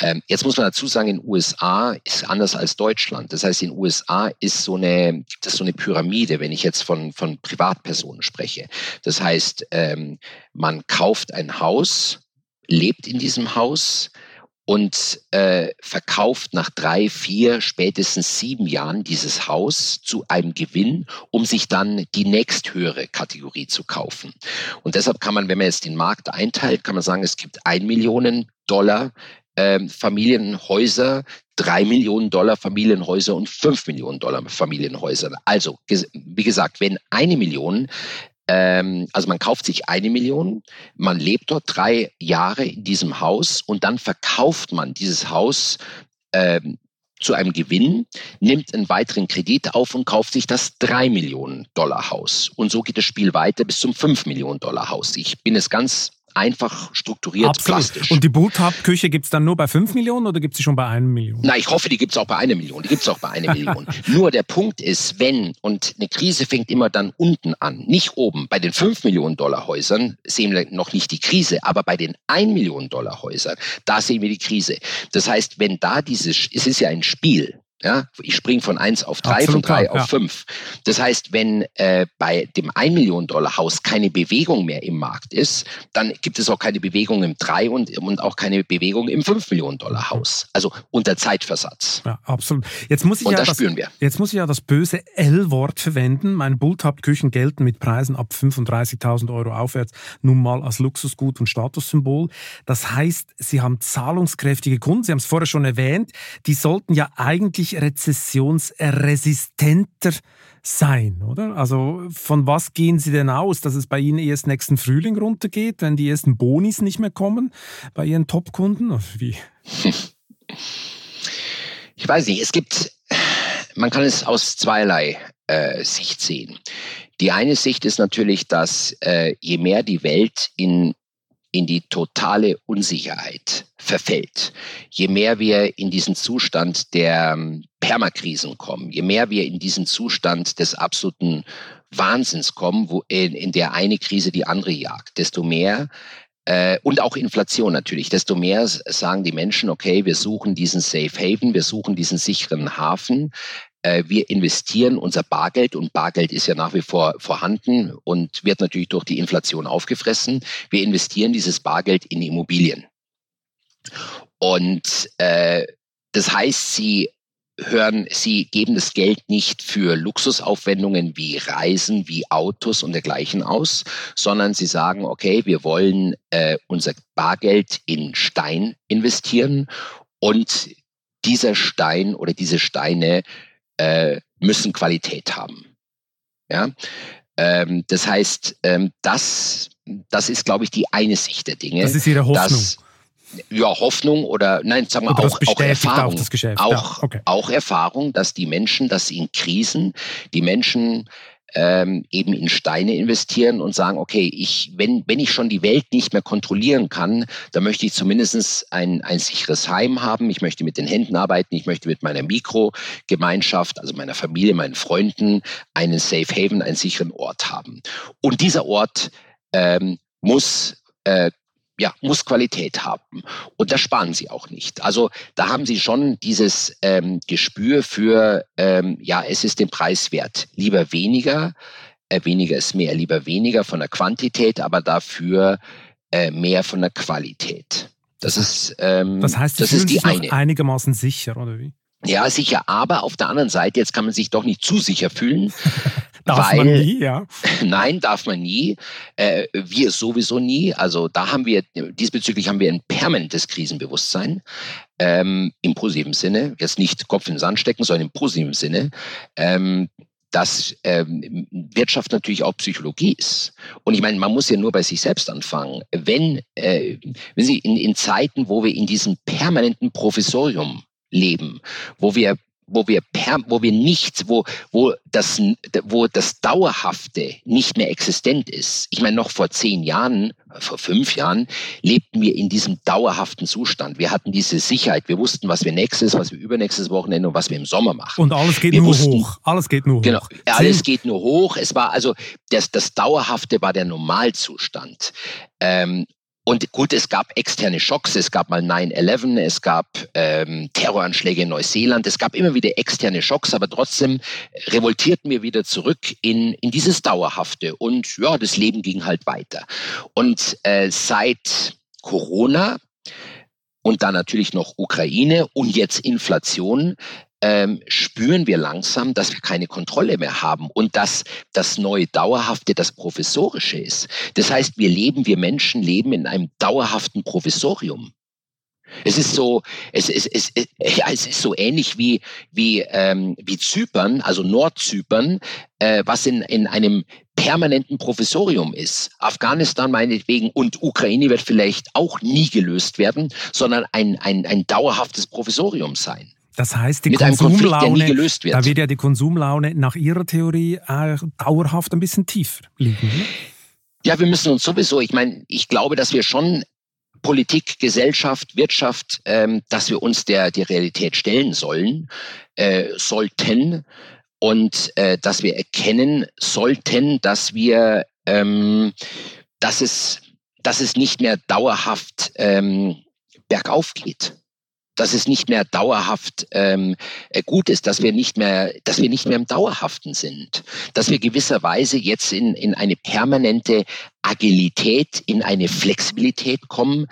Ähm, jetzt muss man dazu sagen, in den USA ist anders als Deutschland. Das heißt, in den USA ist so eine, das so eine Pyramide, wenn ich jetzt von, von Privatpersonen spreche. Das heißt, ähm, man kauft ein Haus, lebt in diesem Haus, und äh, verkauft nach drei, vier, spätestens sieben Jahren dieses Haus zu einem Gewinn, um sich dann die nächsthöhere Kategorie zu kaufen. Und deshalb kann man, wenn man jetzt den Markt einteilt, kann man sagen, es gibt ein Millionen Dollar äh, Familienhäuser, drei Millionen Dollar Familienhäuser und fünf Millionen Dollar Familienhäuser. Also, wie gesagt, wenn eine Million ähm, also man kauft sich eine Million, man lebt dort drei Jahre in diesem Haus und dann verkauft man dieses Haus ähm, zu einem Gewinn, nimmt einen weiteren Kredit auf und kauft sich das 3 Millionen Dollar Haus. Und so geht das Spiel weiter bis zum 5 Millionen Dollar Haus. Ich bin es ganz einfach strukturiert, Absolut. plastisch. Und die Bulltap-Küche gibt es dann nur bei 5 Millionen oder gibt es sie schon bei 1 Million? Na, ich hoffe, die gibt es auch bei 1 Million. Die gibt es auch bei 1 *laughs* Million. Nur der Punkt ist, wenn, und eine Krise fängt immer dann unten an, nicht oben. Bei den 5 Millionen Dollar Häusern sehen wir noch nicht die Krise, aber bei den 1 Millionen Dollar Häusern, da sehen wir die Krise. Das heißt, wenn da dieses, es ist ja ein Spiel, ja, ich springe von 1 auf 3, von 3 auf 5. Ja. Das heißt, wenn äh, bei dem 1 Million Dollar Haus keine Bewegung mehr im Markt ist, dann gibt es auch keine Bewegung im 3 und, und auch keine Bewegung im 5 Millionen Dollar Haus. Also unter Zeitversatz. Ja, absolut. Jetzt muss ich und ja das, das spüren wir. Jetzt muss ich ja das böse L-Wort verwenden. Mein Bulltap-Küchen gelten mit Preisen ab 35.000 Euro aufwärts nun mal als Luxusgut und Statussymbol. Das heißt, Sie haben zahlungskräftige Kunden. Sie haben es vorher schon erwähnt. Die sollten ja eigentlich eigentlich rezessionsresistenter sein, oder? Also von was gehen Sie denn aus, dass es bei Ihnen erst nächsten Frühling runtergeht, wenn die ersten Bonis nicht mehr kommen bei Ihren Top-Kunden? Wie? Ich weiß nicht, es gibt, man kann es aus zweierlei äh, Sicht sehen. Die eine Sicht ist natürlich, dass äh, je mehr die Welt in in die totale Unsicherheit verfällt. Je mehr wir in diesen Zustand der ähm, Permakrisen kommen, je mehr wir in diesen Zustand des absoluten Wahnsinns kommen, wo in, in der eine Krise die andere jagt, desto mehr äh, und auch Inflation natürlich. Desto mehr sagen die Menschen, okay, wir suchen diesen Safe Haven, wir suchen diesen sicheren Hafen, wir investieren unser Bargeld und Bargeld ist ja nach wie vor vorhanden und wird natürlich durch die Inflation aufgefressen. Wir investieren dieses Bargeld in Immobilien. Und äh, das heißt, sie hören, sie geben das Geld nicht für Luxusaufwendungen wie Reisen, wie Autos und dergleichen aus, sondern sie sagen, okay, wir wollen äh, unser Bargeld in Stein investieren und dieser Stein oder diese Steine äh, müssen Qualität haben. Ja? Ähm, das heißt, ähm, das, das ist, glaube ich, die eine Sicht der Dinge. Das ist Ihre Hoffnung. Dass, ja, Hoffnung oder nein, sagen wir auch, auch Erfahrung. Auch, ja, okay. auch Erfahrung, dass die Menschen, dass in Krisen die Menschen ähm, eben in Steine investieren und sagen, okay, ich, wenn, wenn ich schon die Welt nicht mehr kontrollieren kann, dann möchte ich zumindest ein, ein sicheres Heim haben. Ich möchte mit den Händen arbeiten. Ich möchte mit meiner Mikrogemeinschaft, also meiner Familie, meinen Freunden, einen Safe Haven, einen sicheren Ort haben. Und dieser Ort ähm, muss äh, ja, muss Qualität haben. Und das sparen sie auch nicht. Also da haben sie schon dieses ähm, Gespür für, ähm, ja, es ist den Preis wert. Lieber weniger, äh, weniger ist mehr, lieber weniger von der Quantität, aber dafür äh, mehr von der Qualität. Das ist, ähm, das heißt, das ist die eine. einigermaßen sicher, oder wie? Ja, sicher. Aber auf der anderen Seite, jetzt kann man sich doch nicht zu sicher fühlen. Darf weil, man nie, ja? *laughs* Nein, darf man nie. Äh, wir sowieso nie. Also da haben wir, diesbezüglich haben wir ein permanentes Krisenbewusstsein. Ähm, Im positiven Sinne. Jetzt nicht Kopf in den Sand stecken, sondern im positiven Sinne. Ähm, dass ähm, Wirtschaft natürlich auch Psychologie ist. Und ich meine, man muss ja nur bei sich selbst anfangen. Wenn, äh, wenn Sie in, in Zeiten, wo wir in diesem permanenten Professorium leben, wo wir wo wir per, wo wir nichts, wo, wo das, wo das Dauerhafte nicht mehr existent ist. Ich meine, noch vor zehn Jahren, vor fünf Jahren, lebten wir in diesem dauerhaften Zustand. Wir hatten diese Sicherheit. Wir wussten, was wir nächstes, was wir übernächstes Wochenende und was wir im Sommer machen. Und alles geht wir nur wussten, hoch. Alles geht nur genau, hoch. Genau, alles geht nur hoch. Es war also, das, das Dauerhafte war der Normalzustand. Ähm, und gut, es gab externe Schocks, es gab mal 9-11, es gab ähm, Terroranschläge in Neuseeland, es gab immer wieder externe Schocks, aber trotzdem revoltierten wir wieder zurück in, in dieses Dauerhafte und ja, das Leben ging halt weiter. Und äh, seit Corona und dann natürlich noch Ukraine und jetzt Inflation ähm, spüren wir langsam, dass wir keine Kontrolle mehr haben und dass das neue Dauerhafte das Professorische ist. Das heißt, wir leben, wir Menschen leben in einem dauerhaften Professorium. Es ist so, es, es, es, ja, es ist so ähnlich wie, wie, ähm, wie Zypern, also Nordzypern, äh, was in, in einem permanenten Provisorium ist. Afghanistan meinetwegen und Ukraine wird vielleicht auch nie gelöst werden, sondern ein, ein, ein dauerhaftes Provisorium sein. Das heißt, die Mit Konsumlaune, Konflikt, wird. da wird ja die Konsumlaune nach Ihrer Theorie äh, dauerhaft ein bisschen tiefer liegen. Ja, wir müssen uns sowieso, ich meine, ich glaube, dass wir schon Politik, Gesellschaft, Wirtschaft, ähm, dass wir uns der, der Realität stellen sollen, äh, sollten und äh, dass wir erkennen sollten, dass wir, ähm, dass es, dass es nicht mehr dauerhaft ähm, bergauf geht dass es nicht mehr dauerhaft ähm, äh, gut ist, dass wir nicht mehr, dass wir nicht mehr im Dauerhaften sind, dass wir gewisserweise jetzt in, in eine permanente Agilität, in eine Flexibilität kommen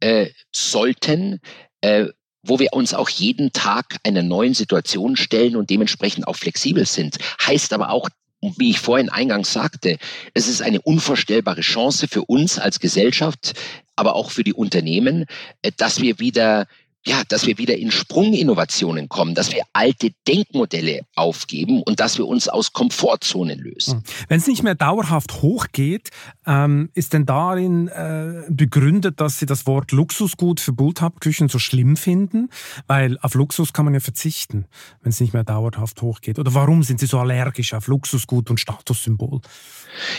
äh, sollten, äh, wo wir uns auch jeden Tag einer neuen Situation stellen und dementsprechend auch flexibel sind. Heißt aber auch, wie ich vorhin eingangs sagte, es ist eine unvorstellbare Chance für uns als Gesellschaft, aber auch für die Unternehmen, äh, dass wir wieder ja, dass wir wieder in Sprunginnovationen kommen, dass wir alte Denkmodelle aufgeben und dass wir uns aus Komfortzonen lösen. Hm. Wenn es nicht mehr dauerhaft hochgeht, ähm, ist denn darin äh, begründet, dass Sie das Wort Luxusgut für Bulltap-Küchen so schlimm finden? Weil auf Luxus kann man ja verzichten, wenn es nicht mehr dauerhaft hochgeht. Oder warum sind Sie so allergisch auf Luxusgut und Statussymbol?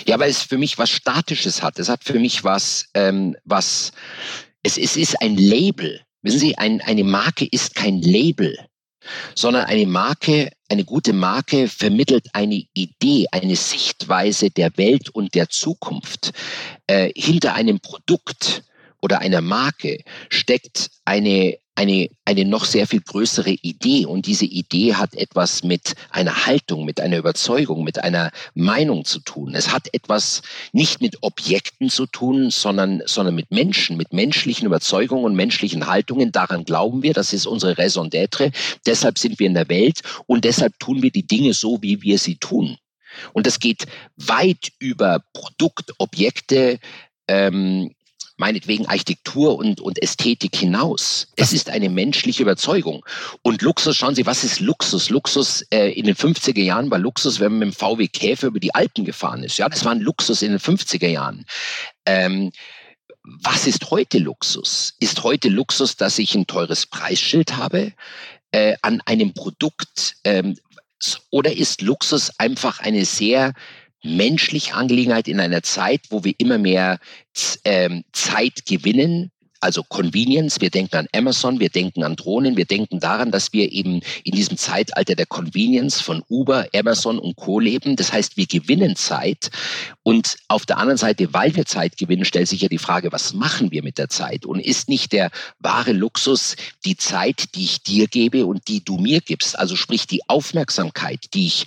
Ja, weil es für mich was Statisches hat. Es hat für mich was, ähm, was es, es ist ein Label. Wissen Sie, ein, eine Marke ist kein Label, sondern eine Marke, eine gute Marke vermittelt eine Idee, eine Sichtweise der Welt und der Zukunft. Äh, hinter einem Produkt oder einer Marke steckt eine, eine, eine noch sehr viel größere Idee. Und diese Idee hat etwas mit einer Haltung, mit einer Überzeugung, mit einer Meinung zu tun. Es hat etwas nicht mit Objekten zu tun, sondern, sondern mit Menschen, mit menschlichen Überzeugungen und menschlichen Haltungen. Daran glauben wir. Das ist unsere Raison d'être. Deshalb sind wir in der Welt und deshalb tun wir die Dinge so, wie wir sie tun. Und das geht weit über Produkt, Objekte, ähm, meinetwegen Architektur und, und Ästhetik hinaus. Es ist eine menschliche Überzeugung. Und Luxus, schauen Sie, was ist Luxus? Luxus äh, in den 50er Jahren war Luxus, wenn man mit dem VW Käfer über die Alpen gefahren ist. Ja, das war ein Luxus in den 50er Jahren. Ähm, was ist heute Luxus? Ist heute Luxus, dass ich ein teures Preisschild habe äh, an einem Produkt? Ähm, oder ist Luxus einfach eine sehr menschliche Angelegenheit in einer Zeit, wo wir immer mehr ähm, Zeit gewinnen, also Convenience, wir denken an Amazon, wir denken an Drohnen, wir denken daran, dass wir eben in diesem Zeitalter der Convenience von Uber, Amazon und Co leben. Das heißt, wir gewinnen Zeit und auf der anderen Seite, weil wir Zeit gewinnen, stellt sich ja die Frage, was machen wir mit der Zeit? Und ist nicht der wahre Luxus die Zeit, die ich dir gebe und die du mir gibst? Also sprich die Aufmerksamkeit, die ich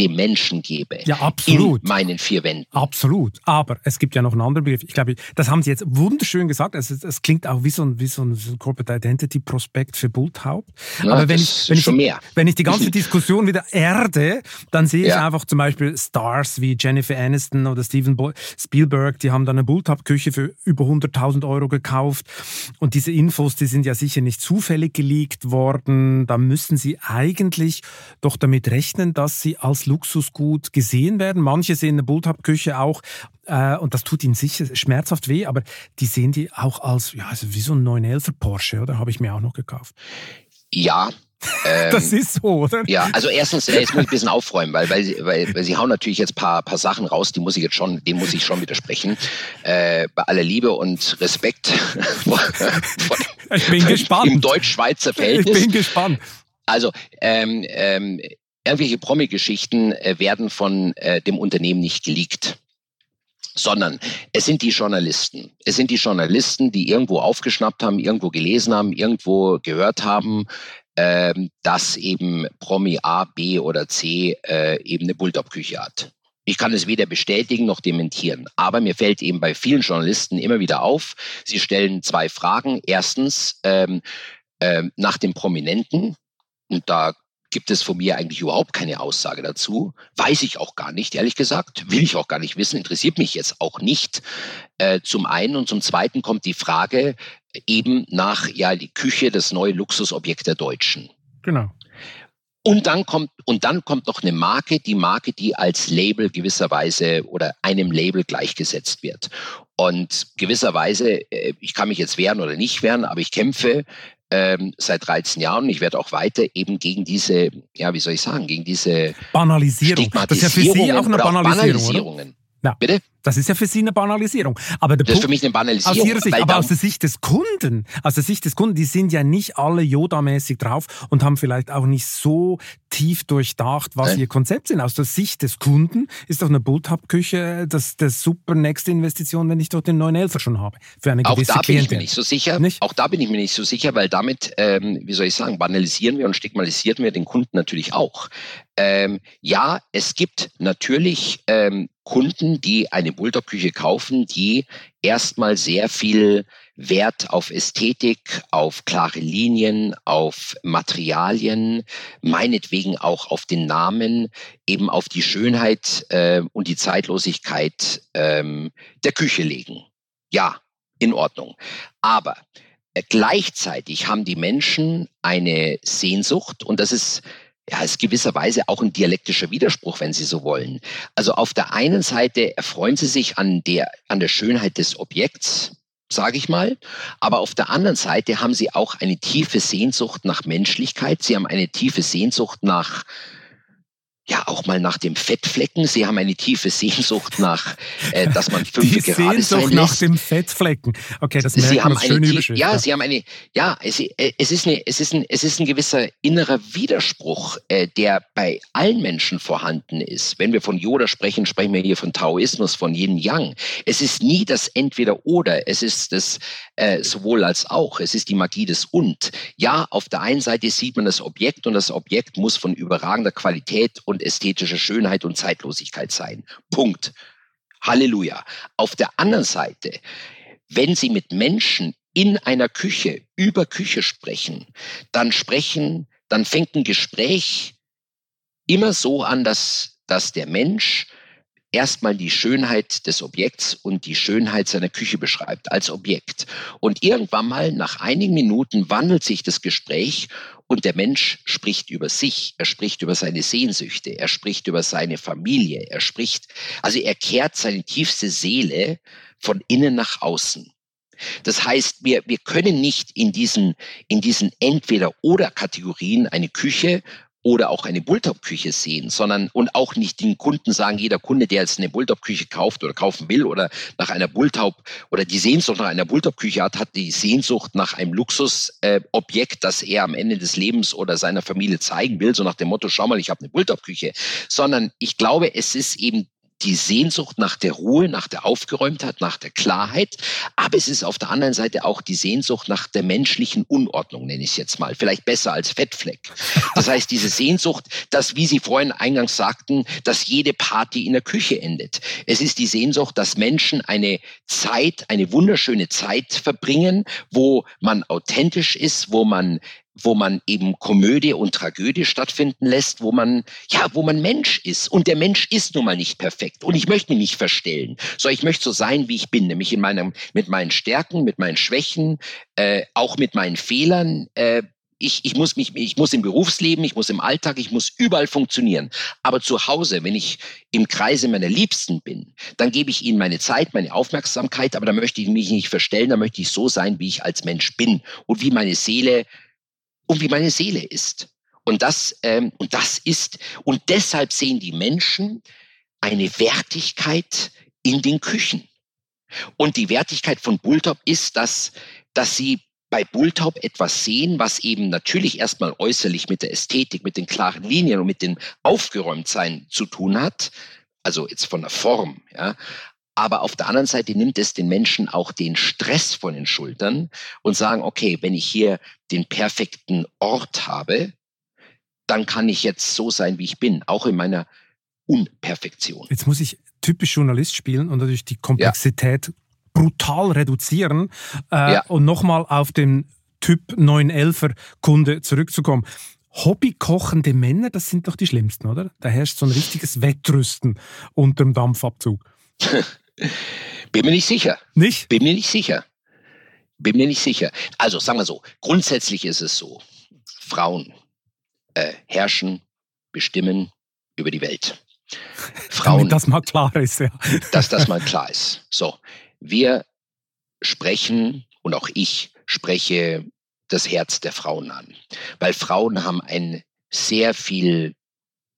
dem Menschen gebe. Ja, absolut. In meinen vier Wänden. Absolut. Aber es gibt ja noch einen anderen Begriff. Ich glaube, das haben Sie jetzt wunderschön gesagt. Es, es klingt auch wie so ein, wie so ein Corporate Identity Prospekt für Bulthaupt. Ja, Aber wenn ich, wenn, ich, wenn ich die ganze Diskussion wieder erde, dann sehe ich ja. einfach zum Beispiel Stars wie Jennifer Aniston oder Steven Spielberg, die haben dann eine Bulthaupt-Küche für über 100.000 Euro gekauft. Und diese Infos, die sind ja sicher nicht zufällig geleakt worden. Da müssen Sie eigentlich doch damit rechnen, dass Sie als Luxusgut gesehen werden. Manche sehen eine Bulltap-Küche auch, äh, und das tut ihnen sicher schmerzhaft weh, aber die sehen die auch als, ja, also wie so ein 911 Porsche, oder? Habe ich mir auch noch gekauft. Ja, *laughs* ähm, das ist so, oder? Ja, also erstens, äh, jetzt muss ich ein bisschen aufräumen, weil, weil, weil, weil Sie hauen natürlich jetzt paar, paar Sachen raus, die muss ich jetzt schon, dem muss ich schon widersprechen. Äh, bei aller Liebe und Respekt *laughs* vor ich bin gespannt. im Deutsch-Schweizer Verhältnis. Ich bin gespannt. Also, ähm, ähm, irgendwelche Promi-Geschichten äh, werden von äh, dem Unternehmen nicht geleakt sondern es sind die Journalisten. Es sind die Journalisten, die irgendwo aufgeschnappt haben, irgendwo gelesen haben, irgendwo gehört haben, ähm, dass eben Promi A, B oder C äh, eben eine Bulldog-Küche hat. Ich kann es weder bestätigen noch dementieren. Aber mir fällt eben bei vielen Journalisten immer wieder auf, sie stellen zwei Fragen. Erstens ähm, äh, nach dem Prominenten. Und da gibt es von mir eigentlich überhaupt keine Aussage dazu. Weiß ich auch gar nicht, ehrlich gesagt. Will ich auch gar nicht wissen, interessiert mich jetzt auch nicht. Äh, zum einen und zum zweiten kommt die Frage eben nach, ja, die Küche, das neue Luxusobjekt der Deutschen. Genau. Und dann kommt, und dann kommt noch eine Marke, die Marke, die als Label gewisserweise oder einem Label gleichgesetzt wird. Und gewisserweise, äh, ich kann mich jetzt wehren oder nicht wehren, aber ich kämpfe ähm, seit 13 Jahren. Ich werde auch weiter eben gegen diese, ja, wie soll ich sagen, gegen diese Banalisierung. Das ist ja für Sie auch eine Banalisierung. Banalisierungen. Ja. Bitte? Das ist ja für Sie eine Banalisierung. Aber das ist für mich eine Banalisierung. Aus Ihrer Sicht, aber aus der Sicht des Kunden, aus der Sicht des Kunden, die sind ja nicht alle Yoda-mäßig drauf und haben vielleicht auch nicht so tief durchdacht, was Nein. ihr Konzept sind. Aus der Sicht des Kunden ist doch eine Bulltap-Küche das, das super nächste Investition, wenn ich dort den 911 schon habe. Für eine gewisse Auch da bin ich mir nicht so sicher. Nicht? Auch da bin ich mir nicht so sicher, weil damit, ähm, wie soll ich sagen, banalisieren wir und stigmatisieren wir den Kunden natürlich auch. Ähm, ja, es gibt natürlich ähm, Kunden, die eine Bulldog-Küche kaufen, die erstmal sehr viel Wert auf Ästhetik, auf klare Linien, auf Materialien, meinetwegen auch auf den Namen, eben auf die Schönheit äh, und die Zeitlosigkeit ähm, der Küche legen. Ja, in Ordnung. Aber äh, gleichzeitig haben die Menschen eine Sehnsucht und das ist ja, ist gewisserweise auch ein dialektischer Widerspruch, wenn Sie so wollen. Also auf der einen Seite erfreuen Sie sich an der, an der Schönheit des Objekts, sage ich mal. Aber auf der anderen Seite haben Sie auch eine tiefe Sehnsucht nach Menschlichkeit. Sie haben eine tiefe Sehnsucht nach ja auch mal nach dem Fettflecken. Sie haben eine tiefe Sehnsucht nach, äh, dass man *laughs* fünf Die gerade Sehnsucht sein nach dem Fettflecken. Okay, das merkt Sie haben schön eine, ja, ja, Sie haben eine, ja, es, äh, es, ist eine, es ist ein, es ist ein gewisser innerer Widerspruch, äh, der bei allen Menschen vorhanden ist. Wenn wir von Yoda sprechen, sprechen wir hier von Taoismus, von Yin Yang. Es ist nie das Entweder-Oder. Es ist das äh, sowohl als auch. Es ist die Magie des Und. Ja, auf der einen Seite sieht man das Objekt und das Objekt muss von überragender Qualität und ästhetische Schönheit und Zeitlosigkeit sein. Punkt. Halleluja. Auf der anderen Seite, wenn Sie mit Menschen in einer Küche über Küche sprechen, dann sprechen, dann fängt ein Gespräch immer so an, dass, dass der Mensch erstmal die Schönheit des Objekts und die Schönheit seiner Küche beschreibt als Objekt. Und irgendwann mal nach einigen Minuten wandelt sich das Gespräch und der Mensch spricht über sich, er spricht über seine Sehnsüchte, er spricht über seine Familie, er spricht, also er kehrt seine tiefste Seele von innen nach außen. Das heißt, wir, wir können nicht in diesen, in diesen Entweder-Oder-Kategorien eine Küche oder auch eine Bulltop-Küche sehen, sondern und auch nicht den Kunden sagen, jeder Kunde, der jetzt eine Bulltop-Küche kauft oder kaufen will oder nach einer Bulltop oder die Sehnsucht nach einer Bulltop-Küche hat, hat die Sehnsucht nach einem Luxusobjekt, äh, das er am Ende des Lebens oder seiner Familie zeigen will, so nach dem Motto, schau mal, ich habe eine Bulltop-Küche, sondern ich glaube, es ist eben die Sehnsucht nach der Ruhe, nach der Aufgeräumtheit, nach der Klarheit. Aber es ist auf der anderen Seite auch die Sehnsucht nach der menschlichen Unordnung, nenne ich es jetzt mal. Vielleicht besser als Fettfleck. Das heißt, diese Sehnsucht, dass, wie Sie vorhin eingangs sagten, dass jede Party in der Küche endet. Es ist die Sehnsucht, dass Menschen eine Zeit, eine wunderschöne Zeit verbringen, wo man authentisch ist, wo man wo man eben Komödie und Tragödie stattfinden lässt, wo man, ja, wo man Mensch ist. Und der Mensch ist nun mal nicht perfekt. Und ich möchte mich nicht verstellen. So, ich möchte so sein, wie ich bin, nämlich in meinem, mit meinen Stärken, mit meinen Schwächen, äh, auch mit meinen Fehlern. Äh, ich, ich muss mich, ich muss im Berufsleben, ich muss im Alltag, ich muss überall funktionieren. Aber zu Hause, wenn ich im Kreise meiner Liebsten bin, dann gebe ich ihnen meine Zeit, meine Aufmerksamkeit, aber da möchte ich mich nicht verstellen, da möchte ich so sein, wie ich als Mensch bin und wie meine Seele und wie meine Seele ist. Und das, ähm, und das ist, und deshalb sehen die Menschen eine Wertigkeit in den Küchen. Und die Wertigkeit von Bulltop ist, dass, dass sie bei Bulltop etwas sehen, was eben natürlich erstmal äußerlich mit der Ästhetik, mit den klaren Linien und mit dem Aufgeräumtsein zu tun hat. Also jetzt von der Form, ja. Aber auf der anderen Seite nimmt es den Menschen auch den Stress von den Schultern und sagen, okay, wenn ich hier den perfekten Ort habe, dann kann ich jetzt so sein, wie ich bin, auch in meiner Unperfektion. Jetzt muss ich typisch Journalist spielen und natürlich die Komplexität ja. brutal reduzieren äh, ja. und nochmal auf den Typ 911er Kunde zurückzukommen. Hobbykochende Männer, das sind doch die schlimmsten, oder? Da herrscht so ein richtiges Wettrüsten unter dem Dampfabzug. *laughs* Bin mir nicht sicher. Nicht? Bin mir nicht sicher. Bin mir nicht sicher. Also sagen wir so, grundsätzlich ist es so, Frauen äh, herrschen, bestimmen über die Welt. *laughs* Frauen, Damit das mal klar ist, ja. *laughs* Dass das mal klar ist. So, wir sprechen und auch ich spreche das Herz der Frauen an, weil Frauen haben ein sehr viel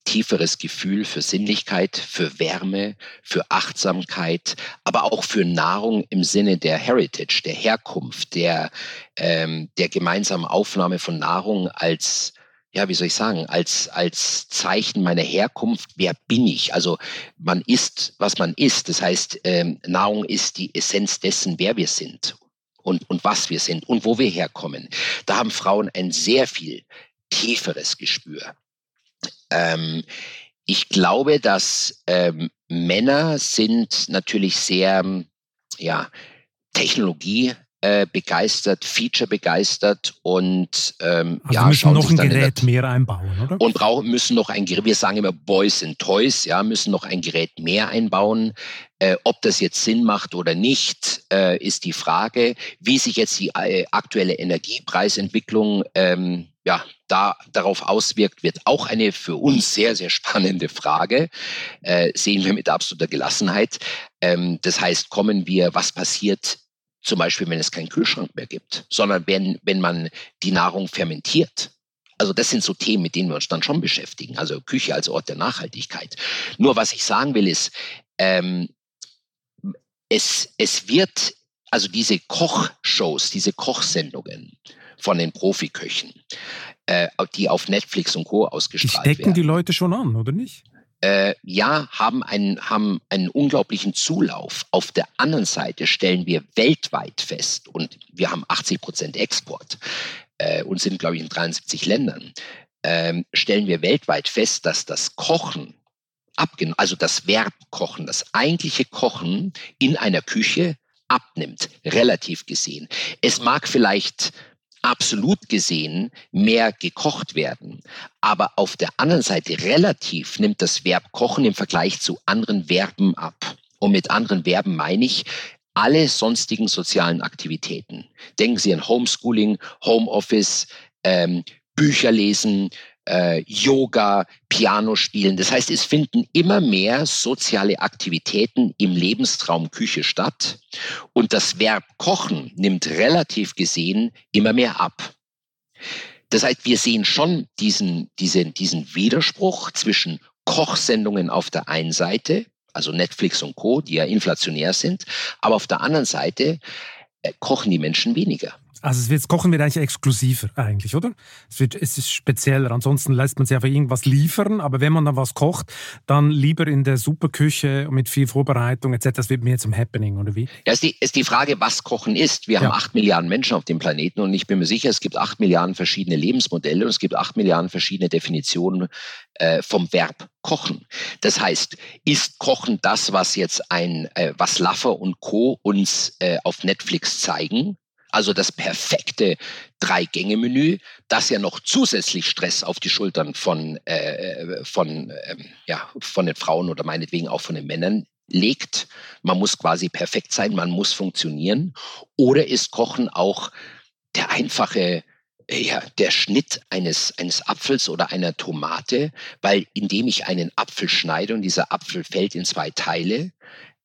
tieferes Gefühl für Sinnlichkeit, für Wärme, für Achtsamkeit, aber auch für Nahrung im Sinne der Heritage, der Herkunft, der, ähm, der gemeinsamen Aufnahme von Nahrung als ja, wie soll ich sagen, als, als Zeichen meiner Herkunft, wer bin ich? Also man isst, was man isst. Das heißt, ähm, Nahrung ist die Essenz dessen, wer wir sind und, und was wir sind und wo wir herkommen. Da haben Frauen ein sehr viel tieferes Gespür. Ähm, ich glaube, dass ähm, Männer sind natürlich sehr, ja, Technologie äh, begeistert, Feature begeistert und ähm, also ja, müssen noch ein Gerät mehr einbauen, oder? Und brauchen müssen noch ein Gerät. Wir sagen immer Boys and Toys, ja, müssen noch ein Gerät mehr einbauen. Äh, ob das jetzt Sinn macht oder nicht, äh, ist die Frage. Wie sich jetzt die äh, aktuelle Energiepreisentwicklung ähm, ja, da, darauf auswirkt, wird auch eine für uns sehr, sehr spannende Frage. Äh, sehen wir mit absoluter Gelassenheit. Ähm, das heißt, kommen wir, was passiert zum Beispiel, wenn es keinen Kühlschrank mehr gibt, sondern wenn, wenn man die Nahrung fermentiert. Also das sind so Themen, mit denen wir uns dann schon beschäftigen. Also Küche als Ort der Nachhaltigkeit. Nur was ich sagen will, ist, ähm, es, es wird, also diese Kochshows, diese Kochsendungen von den Profiköchen, äh, die auf Netflix und Co. ausgestrahlt werden. Die stecken werden. die Leute schon an, oder nicht? Äh, ja, haben einen, haben einen unglaublichen Zulauf. Auf der anderen Seite stellen wir weltweit fest, und wir haben 80 Prozent Export äh, und sind, glaube ich, in 73 Ländern, äh, stellen wir weltweit fest, dass das Kochen, abgenommen, also das Verb kochen, das eigentliche Kochen in einer Küche abnimmt, relativ gesehen. Es mag vielleicht absolut gesehen mehr gekocht werden. Aber auf der anderen Seite relativ nimmt das Verb kochen im Vergleich zu anderen Verben ab. Und mit anderen Verben meine ich alle sonstigen sozialen Aktivitäten. Denken Sie an Homeschooling, Homeoffice, ähm, Bücher lesen, äh, Yoga, Piano spielen. Das heißt, es finden immer mehr soziale Aktivitäten im Lebensraum Küche statt und das Verb kochen nimmt relativ gesehen immer mehr ab. Das heißt, wir sehen schon diesen, diesen, diesen Widerspruch zwischen Kochsendungen auf der einen Seite, also Netflix und Co., die ja inflationär sind, aber auf der anderen Seite äh, kochen die Menschen weniger. Also es wird, Kochen wird eigentlich exklusiver eigentlich, oder? Es, wird, es ist spezieller. Ansonsten lässt man sich einfach irgendwas liefern, aber wenn man dann was kocht, dann lieber in der Superküche mit viel Vorbereitung etc. Das wird mehr zum Happening, oder wie? Ja, ist die, ist die Frage, was Kochen ist. Wir ja. haben acht Milliarden Menschen auf dem Planeten und ich bin mir sicher, es gibt acht Milliarden verschiedene Lebensmodelle und es gibt acht Milliarden verschiedene Definitionen äh, vom Verb kochen. Das heißt, ist Kochen das, was jetzt ein, äh, was Laffer und Co. uns äh, auf Netflix zeigen? Also das perfekte Drei-Gänge-Menü, das ja noch zusätzlich Stress auf die Schultern von, äh, von, äh, ja, von den Frauen oder meinetwegen auch von den Männern legt. Man muss quasi perfekt sein, man muss funktionieren. Oder ist Kochen auch der einfache äh, ja, der Schnitt eines, eines Apfels oder einer Tomate, weil indem ich einen Apfel schneide und dieser Apfel fällt in zwei Teile,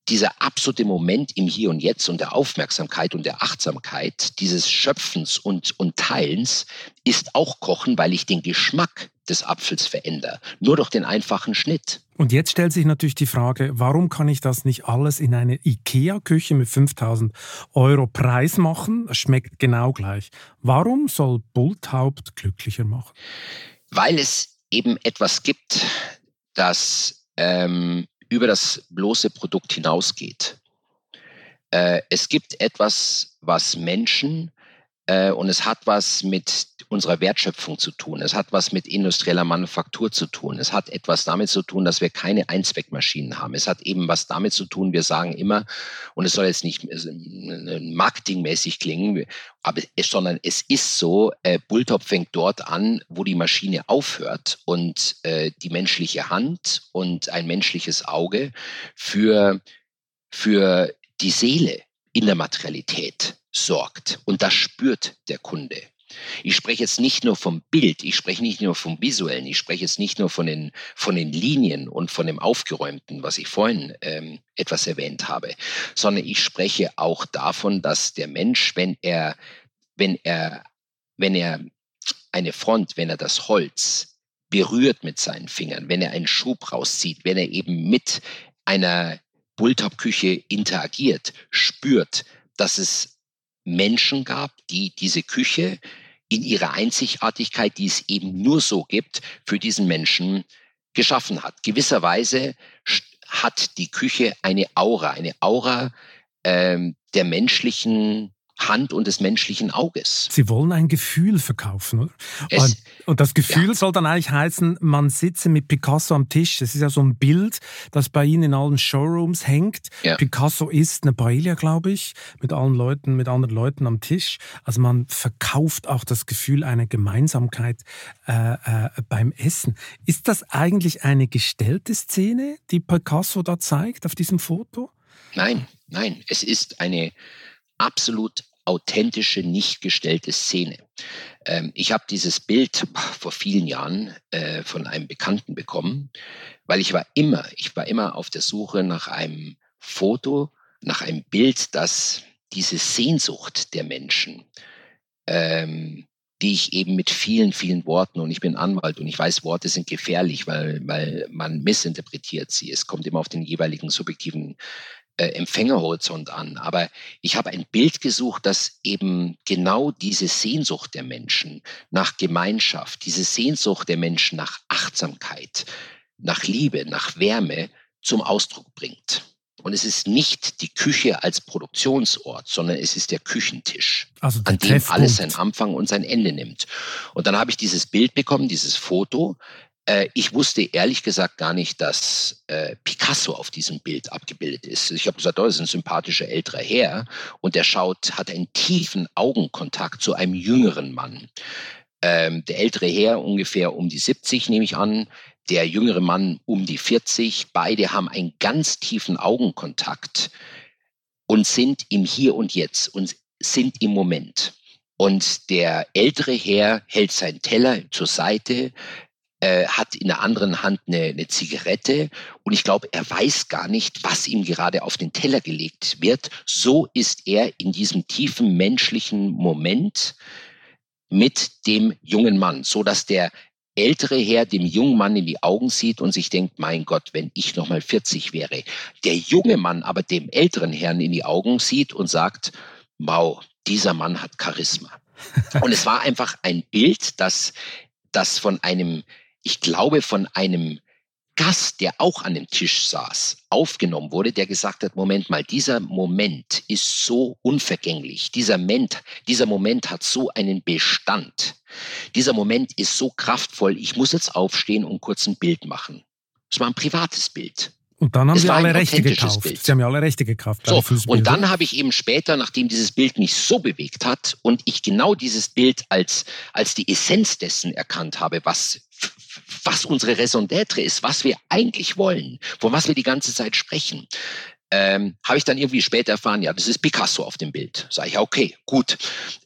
dieser absolute Moment im Hier und Jetzt und der Aufmerksamkeit und der Achtsamkeit, dieses Schöpfens und, und Teilens, ist auch Kochen, weil ich den Geschmack des Apfels verändere. Nur durch den einfachen Schnitt. Und jetzt stellt sich natürlich die Frage, warum kann ich das nicht alles in eine IKEA-Küche mit 5000 Euro Preis machen? Das schmeckt genau gleich. Warum soll Bulthaupt glücklicher machen? Weil es eben etwas gibt, das ähm, über das bloße Produkt hinausgeht. Äh, es gibt etwas, was Menschen äh, und es hat was mit unserer Wertschöpfung zu tun. Es hat was mit industrieller Manufaktur zu tun. Es hat etwas damit zu tun, dass wir keine Einzweckmaschinen haben. Es hat eben was damit zu tun, wir sagen immer, und es soll jetzt nicht äh, marketingmäßig klingen, aber es, sondern es ist so, äh, Bulltop fängt dort an, wo die Maschine aufhört und äh, die menschliche Hand und ein menschliches Auge für, für die Seele in der Materialität sorgt. Und das spürt der Kunde. Ich spreche jetzt nicht nur vom Bild, ich spreche nicht nur vom Visuellen, ich spreche jetzt nicht nur von den, von den Linien und von dem Aufgeräumten, was ich vorhin ähm, etwas erwähnt habe, sondern ich spreche auch davon, dass der Mensch, wenn er, wenn er, wenn er eine Front, wenn er das Holz berührt mit seinen Fingern, wenn er einen Schub rauszieht, wenn er eben mit einer Bulltop-Küche interagiert, spürt, dass es Menschen gab, die diese Küche in ihrer Einzigartigkeit, die es eben nur so gibt, für diesen Menschen geschaffen hat. Gewisserweise hat die Küche eine Aura, eine Aura ähm, der menschlichen Hand und des menschlichen Auges. Sie wollen ein Gefühl verkaufen, oder? Es, und das Gefühl ja. soll dann eigentlich heißen, man sitze mit Picasso am Tisch. Das ist ja so ein Bild, das bei Ihnen in allen Showrooms hängt. Ja. Picasso ist eine Paella, glaube ich, mit allen Leuten, mit anderen Leuten am Tisch. Also man verkauft auch das Gefühl einer Gemeinsamkeit äh, äh, beim Essen. Ist das eigentlich eine gestellte Szene, die Picasso da zeigt auf diesem Foto? Nein, nein, es ist eine absolut authentische, nicht gestellte Szene. Ähm, ich habe dieses Bild vor vielen Jahren äh, von einem Bekannten bekommen, weil ich war immer, ich war immer auf der Suche nach einem Foto, nach einem Bild, das diese Sehnsucht der Menschen, ähm, die ich eben mit vielen, vielen Worten, und ich bin Anwalt und ich weiß, Worte sind gefährlich, weil, weil man missinterpretiert sie. Es kommt immer auf den jeweiligen subjektiven äh, Empfängerhorizont an. Aber ich habe ein Bild gesucht, das eben genau diese Sehnsucht der Menschen nach Gemeinschaft, diese Sehnsucht der Menschen nach Achtsamkeit, nach Liebe, nach Wärme zum Ausdruck bringt. Und es ist nicht die Küche als Produktionsort, sondern es ist der Küchentisch, also der an dem alles seinen Anfang und sein Ende nimmt. Und dann habe ich dieses Bild bekommen, dieses Foto, ich wusste ehrlich gesagt gar nicht, dass äh, Picasso auf diesem Bild abgebildet ist. Ich habe gesagt, oh, das ist ein sympathischer älterer Herr und der schaut, hat einen tiefen Augenkontakt zu einem jüngeren Mann. Ähm, der ältere Herr ungefähr um die 70, nehme ich an, der jüngere Mann um die 40. Beide haben einen ganz tiefen Augenkontakt und sind im Hier und Jetzt und sind im Moment. Und der ältere Herr hält seinen Teller zur Seite, äh, hat in der anderen Hand eine, eine Zigarette und ich glaube, er weiß gar nicht, was ihm gerade auf den Teller gelegt wird. So ist er in diesem tiefen menschlichen Moment mit dem jungen Mann, so dass der ältere Herr dem jungen Mann in die Augen sieht und sich denkt, mein Gott, wenn ich noch mal 40 wäre. Der junge Mann aber dem älteren Herrn in die Augen sieht und sagt, wow, dieser Mann hat Charisma. *laughs* Und es war einfach ein Bild, das, das von einem ich glaube, von einem Gast, der auch an dem Tisch saß, aufgenommen wurde, der gesagt hat, Moment mal, dieser Moment ist so unvergänglich. Dieser Moment, dieser Moment hat so einen Bestand. Dieser Moment ist so kraftvoll. Ich muss jetzt aufstehen und kurz ein Bild machen. Es war ein privates Bild. Und dann haben sie alle Rechte gekauft. Bild. Sie haben ja alle Rechte gekauft. So, und dann habe ich eben später, nachdem dieses Bild mich so bewegt hat und ich genau dieses Bild als, als die Essenz dessen erkannt habe, was, was unsere Raison d'être ist, was wir eigentlich wollen, von was wir die ganze Zeit sprechen, ähm, habe ich dann irgendwie später erfahren, ja, das ist Picasso auf dem Bild. Sage ich, okay, gut.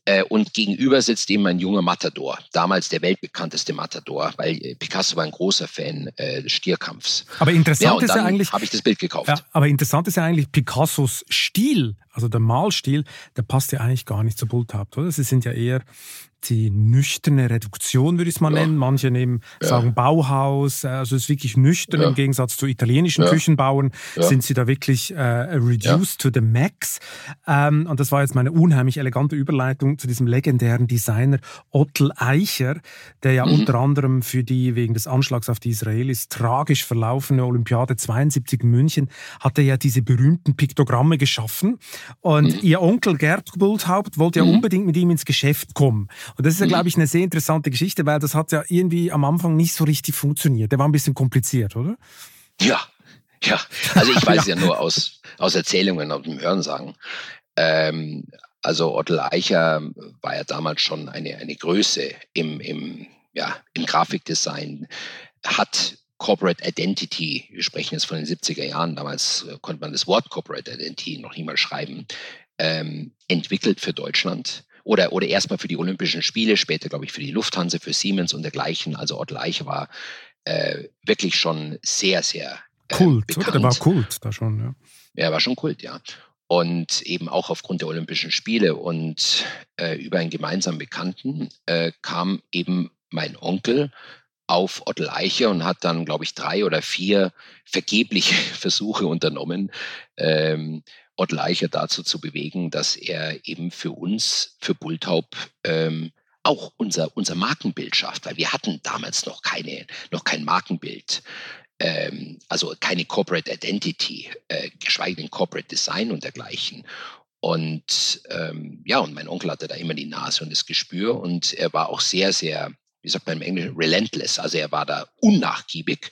Äh, und gegenüber sitzt eben ein junger Matador, damals der weltbekannteste Matador, weil äh, Picasso war ein großer Fan äh, des Stierkampfs. Aber interessant ja, ist ja eigentlich, habe ich das Bild gekauft. Ja, aber interessant ist ja eigentlich Picassos Stil, also der Malstil, der passt ja eigentlich gar nicht zu Bulltap, oder? Sie sind ja eher die nüchterne Reduktion, würde ich es mal ja. nennen. Manche nehmen, ja. sagen Bauhaus, äh, also es ist wirklich nüchtern ja. im Gegensatz zu italienischen Küchenbauern, sind sie da wirklich äh, reduced to the max. Ähm, und das war jetzt meine unheimlich elegante Überleitung zu diesem legendären Designer Ottel Eicher, der ja mhm. unter anderem für die wegen des Anschlags auf die Israelis tragisch verlaufene Olympiade 72 in München hatte ja diese berühmten Piktogramme geschaffen. Und mhm. ihr Onkel Gerd Bulthaupt wollte ja mhm. unbedingt mit ihm ins Geschäft kommen. Und das ist ja, glaube ich, eine sehr interessante Geschichte, weil das hat ja irgendwie am Anfang nicht so richtig funktioniert. Der war ein bisschen kompliziert, oder? Ja, ja. Also ich *laughs* weiß ja. ja nur aus, aus Erzählungen und dem Hörensagen. Ähm, also Otto Eicher war ja damals schon eine, eine Größe im, im, ja, im Grafikdesign, hat Corporate Identity, wir sprechen jetzt von den 70er Jahren, damals äh, konnte man das Wort Corporate Identity noch nicht mal schreiben, ähm, entwickelt für Deutschland oder, oder erstmal für die Olympischen Spiele, später glaube ich für die Lufthansa, für Siemens und dergleichen. Also Otto Leicher war äh, wirklich schon sehr, sehr äh, Kult, bekannt. Der war Kult da schon, ja. Ja, war schon Kult, ja. Und eben auch aufgrund der Olympischen Spiele und äh, über einen gemeinsamen Bekannten äh, kam eben mein Onkel auf Otto Eicher und hat dann, glaube ich, drei oder vier vergebliche *laughs* Versuche unternommen, ähm, Otto Eicher dazu zu bewegen, dass er eben für uns, für Bulltaub, ähm, auch unser, unser Markenbild schafft, weil wir hatten damals noch keine, noch kein Markenbild, ähm, also keine Corporate Identity, äh, geschweige denn Corporate Design und dergleichen. Und ähm, ja, und mein Onkel hatte da immer die Nase und das Gespür und er war auch sehr, sehr wie sagt man im Englischen, relentless. Also er war da unnachgiebig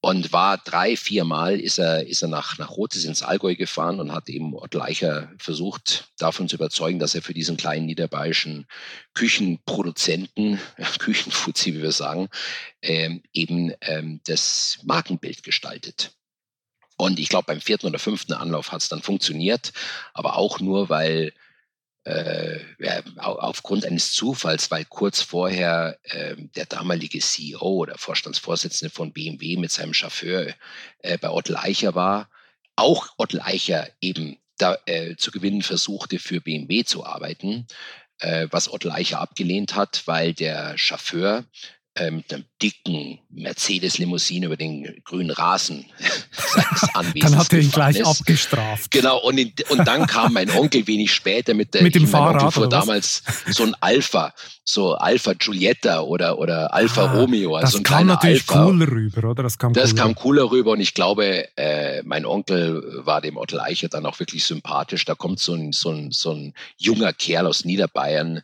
und war drei, vier Mal ist er, ist er nach, nach Rotes ins Allgäu gefahren und hat eben Leicher versucht, davon zu überzeugen, dass er für diesen kleinen niederbayerischen Küchenproduzenten, *laughs* Küchenfuzzi, wie wir sagen, ähm, eben ähm, das Markenbild gestaltet. Und ich glaube, beim vierten oder fünften Anlauf hat es dann funktioniert, aber auch nur, weil äh, aufgrund eines Zufalls, weil kurz vorher äh, der damalige CEO oder Vorstandsvorsitzende von BMW mit seinem Chauffeur äh, bei Otto Eicher war, auch Otto Eicher eben da, äh, zu gewinnen versuchte, für BMW zu arbeiten, äh, was Otto Eicher abgelehnt hat, weil der Chauffeur äh, mit einem dicken Mercedes-Limousine über den grünen Rasen *laughs* seines Anwesens. *laughs* dann hat er ihn gleich ist. abgestraft. Genau, und, in, und dann kam mein Onkel wenig später mit der mit dem Fahrrad. Onkel fuhr damals so ein Alpha, so Alpha Giulietta oder, oder Alpha ah, Romeo. Also das so ein kam natürlich Alpha. cooler rüber, oder? Das kam das cooler. kam cooler rüber und ich glaube, äh, mein Onkel war dem Otto Eicher dann auch wirklich sympathisch. Da kommt so ein, so ein, so ein junger Kerl aus Niederbayern,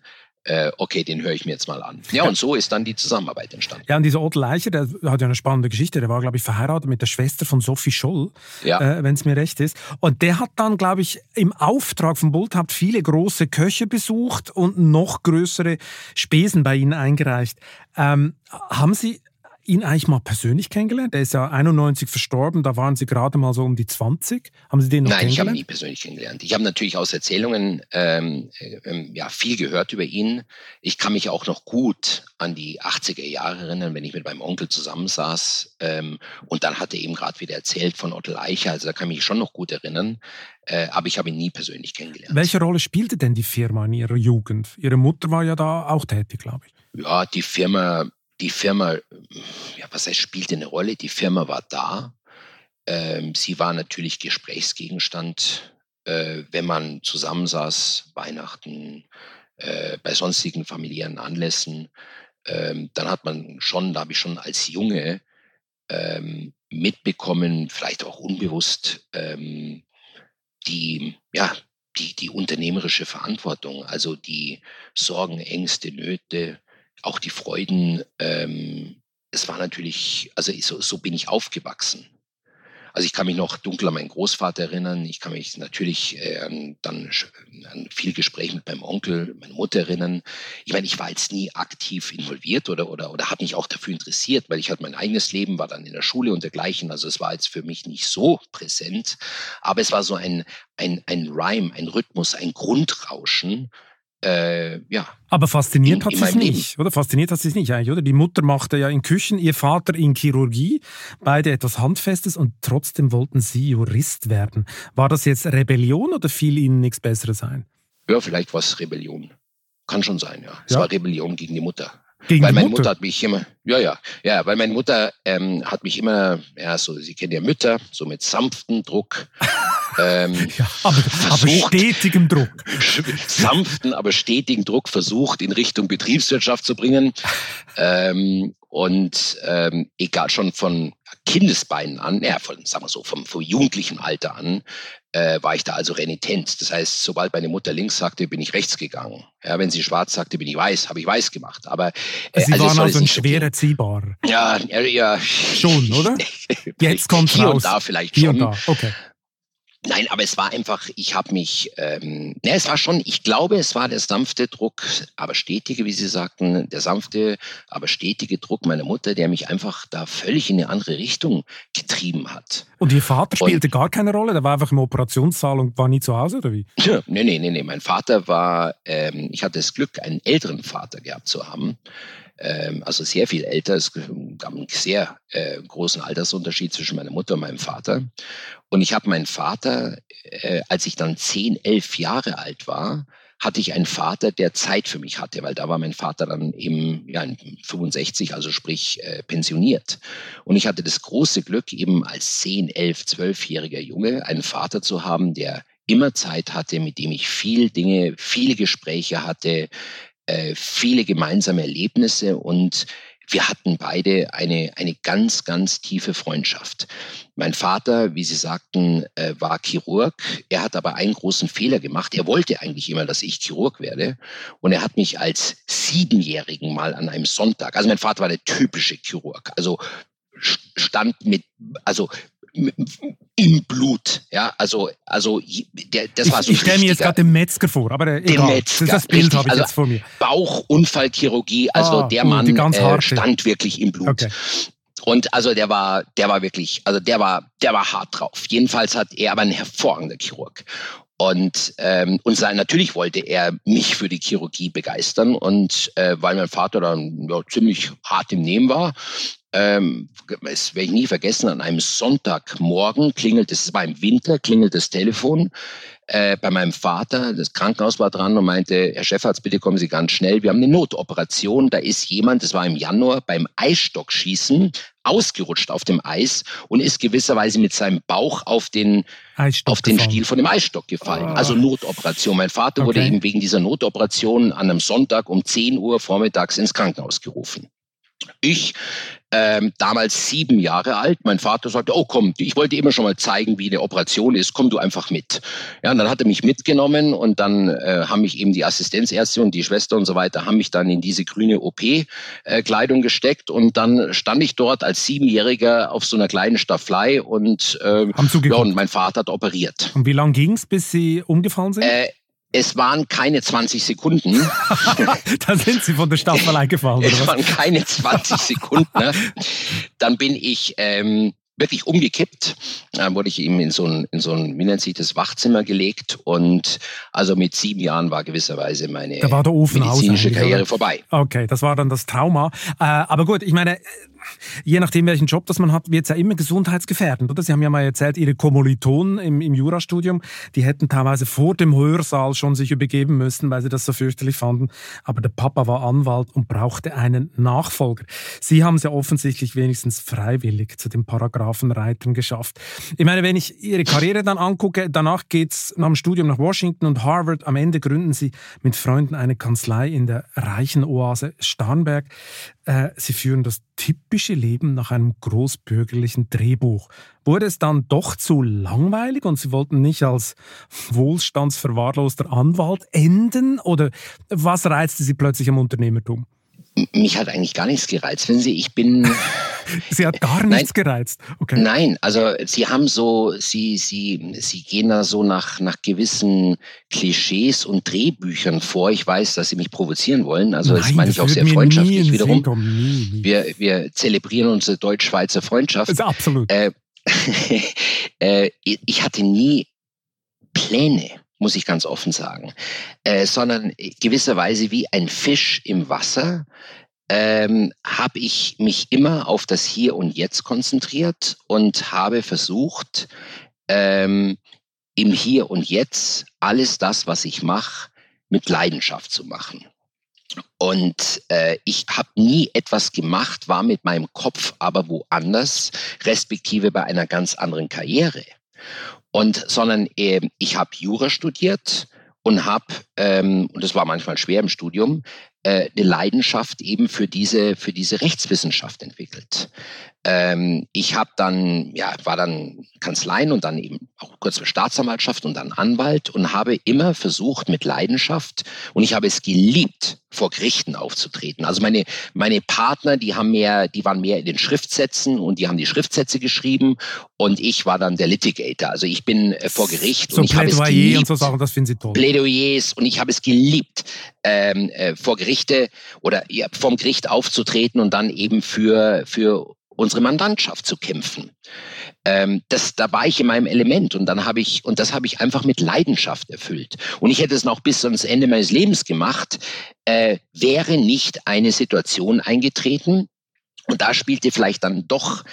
okay, den höre ich mir jetzt mal an. Ja, und so ist dann die Zusammenarbeit entstanden. Ja, und dieser Otto Leicher, der hat ja eine spannende Geschichte. Der war, glaube ich, verheiratet mit der Schwester von Sophie Scholl, ja. äh, wenn es mir recht ist. Und der hat dann, glaube ich, im Auftrag von Bulthaupt viele große Köche besucht und noch größere Spesen bei Ihnen eingereicht. Ähm, haben Sie ihn eigentlich mal persönlich kennengelernt? Er ist ja 91 verstorben, da waren Sie gerade mal so um die 20. Haben Sie den noch Nein, ich habe ihn nie persönlich kennengelernt. Ich habe natürlich aus Erzählungen ähm, ähm, ja, viel gehört über ihn. Ich kann mich auch noch gut an die 80er Jahre erinnern, wenn ich mit meinem Onkel zusammensaß. Ähm, und dann hat er eben gerade wieder erzählt von Otto Leicher. Also da kann ich mich schon noch gut erinnern. Äh, aber ich habe ihn nie persönlich kennengelernt. Welche Rolle spielte denn die Firma in Ihrer Jugend? Ihre Mutter war ja da auch tätig, glaube ich. Ja, die Firma die Firma, ja, was heißt, spielte eine Rolle. Die Firma war da. Ähm, sie war natürlich Gesprächsgegenstand, äh, wenn man zusammensaß, Weihnachten, äh, bei sonstigen familiären Anlässen. Ähm, dann hat man schon, da habe ich schon als Junge ähm, mitbekommen, vielleicht auch unbewusst, ähm, die, ja, die, die unternehmerische Verantwortung, also die Sorgen, Ängste, Nöte, auch die Freuden, ähm, es war natürlich, also so, so bin ich aufgewachsen. Also ich kann mich noch dunkel an meinen Großvater erinnern. Ich kann mich natürlich äh, dann an viel Gespräch mit meinem Onkel, meiner Mutter erinnern. Ich meine, ich war jetzt nie aktiv involviert oder, oder, oder habe mich auch dafür interessiert, weil ich hatte mein eigenes Leben, war dann in der Schule und dergleichen. Also es war jetzt für mich nicht so präsent. Aber es war so ein, ein, ein Rhyme, ein Rhythmus, ein Grundrauschen, äh, ja. Aber fasziniert in, hat sie es nicht, oder? Fasziniert hat sie es nicht eigentlich, oder? Die Mutter machte ja in Küchen, ihr Vater in Chirurgie, beide etwas Handfestes und trotzdem wollten sie Jurist werden. War das jetzt Rebellion oder fiel ihnen nichts Besseres ein? Ja, vielleicht war es Rebellion. Kann schon sein, ja. Es ja. war Rebellion gegen die Mutter. Gegen weil meine Mutter? Mutter? hat mich immer, ja, ja, ja, weil meine Mutter ähm, hat mich immer, ja, so, Sie kennen ja Mütter, so mit sanftem Druck. Ähm, *laughs* ja, aber, versucht, aber stetigem Druck. *laughs* Sanften, aber stetigen Druck versucht, in Richtung Betriebswirtschaft zu bringen. Ähm, und ähm, egal schon von Kindesbeinen an, ja, von, sagen wir so, vom, vom jugendlichen Alter an, äh, war ich da also renitent. Das heißt, sobald meine Mutter links sagte, bin ich rechts gegangen. Ja, wenn sie schwarz sagte, bin ich weiß, habe ich weiß gemacht. Aber äh, Sie also waren also ein schwer erziehbar. Ja, ja, ja. Schon, oder? *laughs* Jetzt kommt Hier raus. und da vielleicht Hier schon. Und da. Okay. Nein, aber es war einfach, ich habe mich, ähm, ne, es war schon, ich glaube, es war der sanfte Druck, aber stetige, wie Sie sagten, der sanfte, aber stetige Druck meiner Mutter, der mich einfach da völlig in eine andere Richtung getrieben hat. Und Ihr Vater spielte und, gar keine Rolle? Der war einfach im Operationssaal und war nie zu Hause, oder wie? Ja, nee, nee, nee, nee. Mein Vater war, ähm, ich hatte das Glück, einen älteren Vater gehabt zu haben also sehr viel älter. Es gab einen sehr äh, großen Altersunterschied zwischen meiner Mutter und meinem Vater. Und ich habe meinen Vater, äh, als ich dann zehn, elf Jahre alt war, hatte ich einen Vater, der Zeit für mich hatte, weil da war mein Vater dann eben ja, 65, also sprich äh, pensioniert. Und ich hatte das große Glück, eben als 10, 11, 12-jähriger Junge einen Vater zu haben, der immer Zeit hatte, mit dem ich viel Dinge, viele Gespräche hatte, äh, viele gemeinsame Erlebnisse und wir hatten beide eine, eine ganz, ganz tiefe Freundschaft. Mein Vater, wie Sie sagten, äh, war Chirurg. Er hat aber einen großen Fehler gemacht. Er wollte eigentlich immer, dass ich Chirurg werde. Und er hat mich als Siebenjährigen mal an einem Sonntag, also mein Vater war der typische Chirurg, also stand mit, also im Blut. Ja, also, also der, das war so Ich, ich stelle mir jetzt gerade den Metzger vor, aber äh, egal. Metzger, das, das Bild habe ich also jetzt vor mir. Bauchunfallchirurgie, also ah, der Mann äh, stand wirklich im Blut. Okay. Und also der war, der war wirklich, also der war, der war hart drauf. Jedenfalls hat er aber ein hervorragender Chirurg. Und, ähm, und sein, natürlich wollte er mich für die Chirurgie begeistern. Und äh, weil mein Vater dann ja, ziemlich hart im Nehmen war, ähm, das werde ich nie vergessen, an einem Sonntagmorgen klingelt es, war im Winter, klingelt das Telefon äh, bei meinem Vater, das Krankenhaus war dran und meinte, Herr Chefarzt, bitte kommen Sie ganz schnell, wir haben eine Notoperation, da ist jemand, das war im Januar, beim Eisstockschießen ausgerutscht auf dem Eis und ist gewisserweise mit seinem Bauch auf den, auf den Stiel von dem Eisstock gefallen. Oh. Also Notoperation. Mein Vater okay. wurde eben wegen dieser Notoperation an einem Sonntag um 10 Uhr vormittags ins Krankenhaus gerufen. Ich ähm, damals sieben Jahre alt. Mein Vater sagte, oh komm, ich wollte immer schon mal zeigen, wie eine Operation ist, komm du einfach mit. Ja, und dann hat er mich mitgenommen und dann äh, haben mich eben die Assistenzärzte und die Schwester und so weiter, haben mich dann in diese grüne OP-Kleidung gesteckt und dann stand ich dort als Siebenjähriger auf so einer kleinen Stafflei und, äh, ja, und mein Vater hat operiert. Und wie lang ging es, bis Sie umgefallen sind? Äh, es waren keine 20 Sekunden. *laughs* da sind Sie von der Staffelei gefallen. Oder es waren keine 20 *laughs* Sekunden. Ne? Dann bin ich ähm, wirklich umgekippt. Dann wurde ich eben in so ein, in so ein, wie nennt sich das, Wachzimmer gelegt. Und also mit sieben Jahren war gewisserweise meine da war der Ofen medizinische Karriere oder? vorbei. Okay, das war dann das Trauma. Äh, aber gut, ich meine, je nachdem, welchen Job das man hat, wird es ja immer gesundheitsgefährdend, oder? Sie haben ja mal erzählt, Ihre Kommilitonen im, im Jurastudium, die hätten teilweise vor dem Hörsaal schon sich übergeben müssen, weil sie das so fürchterlich fanden. Aber der Papa war Anwalt und brauchte einen Nachfolger. Sie haben es ja offensichtlich wenigstens freiwillig zu den Paragraphenreitern geschafft. Ich meine, wenn ich Ihre Karriere dann angucke, danach geht's nach dem Studium nach Washington und Harvard. Am Ende gründen Sie mit Freunden eine Kanzlei in der reichen Oase Starnberg. Äh, sie führen das typische Leben nach einem großbürgerlichen Drehbuch. Wurde es dann doch zu langweilig und Sie wollten nicht als wohlstandsverwahrloster Anwalt enden? Oder was reizte Sie plötzlich am Unternehmertum? Mich hat eigentlich gar nichts gereizt. Wenn Sie, ich bin. *laughs* Sie hat gar nichts Nein. gereizt. Okay. Nein, also Sie haben so, Sie, Sie, Sie gehen da so nach, nach gewissen Klischees und Drehbüchern vor. Ich weiß, dass Sie mich provozieren wollen. Also Nein, das meine ich auch sehr freundschaftlich wiederum. Nie, nie. Wir, wir zelebrieren unsere deutsch-schweizer Freundschaft. Das ist absolut. Äh, *laughs* äh, ich hatte nie Pläne muss ich ganz offen sagen, äh, sondern gewisserweise wie ein Fisch im Wasser ähm, habe ich mich immer auf das Hier und Jetzt konzentriert und habe versucht, ähm, im Hier und Jetzt alles das, was ich mache, mit Leidenschaft zu machen. Und äh, ich habe nie etwas gemacht, war mit meinem Kopf aber woanders, respektive bei einer ganz anderen Karriere. Und sondern äh, ich habe Jura studiert und habe, ähm, und das war manchmal schwer im Studium, äh, eine Leidenschaft eben für diese, für diese Rechtswissenschaft entwickelt. Ähm, ich habe dann, ja, war dann Kanzleien und dann eben auch kurz für Staatsanwaltschaft und dann Anwalt und habe immer versucht mit Leidenschaft und ich habe es geliebt, vor Gerichten aufzutreten. Also meine, meine Partner, die haben mehr, die waren mehr in den Schriftsätzen und die haben die Schriftsätze geschrieben und ich war dann der Litigator. Also ich bin äh, vor Gericht so und ich habe es geliebt. und so Sachen, das finden Sie toll. Plädoyers und ich habe es geliebt, ähm, äh, vor Gerichte oder ja, vom Gericht aufzutreten und dann eben für, für unsere Mandantschaft zu kämpfen. Ähm, das, da war ich in meinem Element und dann habe ich, und das habe ich einfach mit Leidenschaft erfüllt. Und ich hätte es noch bis ans Ende meines Lebens gemacht, äh, wäre nicht eine Situation eingetreten, und da spielte vielleicht dann doch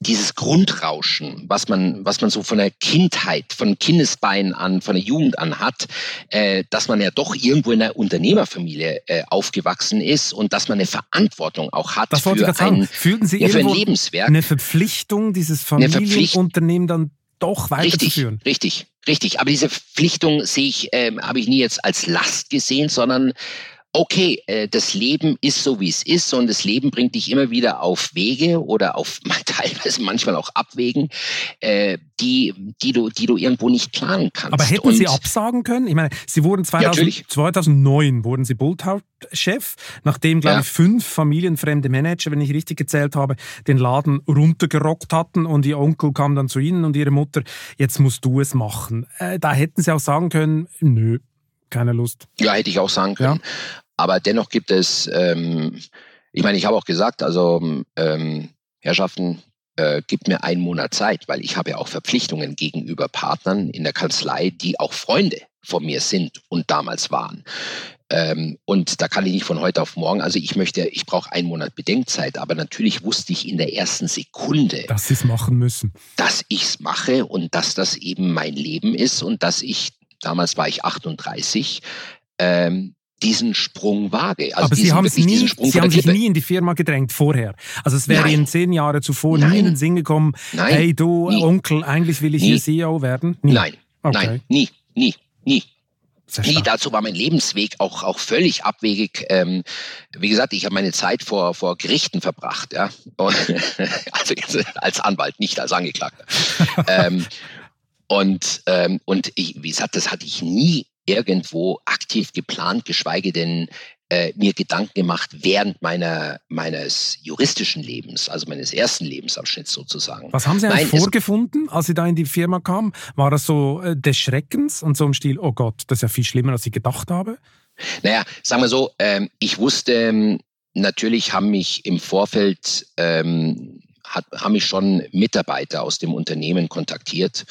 dieses Grundrauschen, was man, was man so von der Kindheit, von Kindesbeinen an, von der Jugend an hat, äh, dass man ja doch irgendwo in einer Unternehmerfamilie äh, aufgewachsen ist und dass man eine Verantwortung auch hat das für, ein, Fühlten Sie ja, für ein Lebenswerk. Eine Verpflichtung, dieses Familienunternehmen dann doch weiterzuführen. Richtig, richtig, richtig. Aber diese Verpflichtung sehe ich, äh, habe ich nie jetzt als Last gesehen, sondern okay, äh, das Leben ist so, wie es ist und das Leben bringt dich immer wieder auf Wege oder auf *laughs* teilweise manchmal auch Abwägen, äh, die, die, du, die du irgendwo nicht planen kannst. Aber hätten und Sie absagen können? Ich meine, Sie wurden 2000, ja, 2009 wurden Sie Bulltau-Chef, nachdem, glaube ja. ich, fünf familienfremde Manager, wenn ich richtig gezählt habe, den Laden runtergerockt hatten und Ihr Onkel kam dann zu Ihnen und Ihre Mutter, jetzt musst du es machen. Äh, da hätten Sie auch sagen können, nö, keine Lust. Ja, hätte ich auch sagen können. Ja. Aber dennoch gibt es, ähm, ich meine, ich habe auch gesagt, also ähm, Herrschaften, äh, gibt mir einen Monat Zeit, weil ich habe ja auch Verpflichtungen gegenüber Partnern in der Kanzlei, die auch Freunde von mir sind und damals waren. Ähm, und da kann ich nicht von heute auf morgen, also ich möchte, ich brauche einen Monat Bedenkzeit, aber natürlich wusste ich in der ersten Sekunde, dass Sie es machen müssen. Dass ich es mache und dass das eben mein Leben ist und dass ich damals war ich 38, ähm, diesen Sprung wage. Also Aber Sie haben, es nie, Sie haben sich nie in die Firma gedrängt vorher. Also es wäre Nein. Ihnen zehn Jahre zuvor Nein. nie in den Sinn gekommen, Nein. hey du nie. Onkel, eigentlich will ich nie. hier CEO werden? Nie. Nein, okay. Nein, nie, nie, nie. Nie, dazu war mein Lebensweg auch, auch völlig abwegig. Ähm, wie gesagt, ich habe meine Zeit vor, vor Gerichten verbracht, ja. Und, *laughs* also als Anwalt, nicht als Angeklagter. *laughs* ähm, und, ähm, und ich, wie gesagt, das hatte ich nie irgendwo aktiv geplant, geschweige denn äh, mir Gedanken gemacht während meiner, meines juristischen Lebens, also meines ersten Lebensabschnitts sozusagen. Was haben Sie eigentlich Nein, vorgefunden, als Sie da in die Firma kamen? War das so äh, des Schreckens und so im Stil, oh Gott, das ist ja viel schlimmer, als ich gedacht habe? Naja, sagen wir so, ähm, ich wusste, ähm, natürlich haben mich im Vorfeld ähm, hat, haben mich schon Mitarbeiter aus dem Unternehmen kontaktiert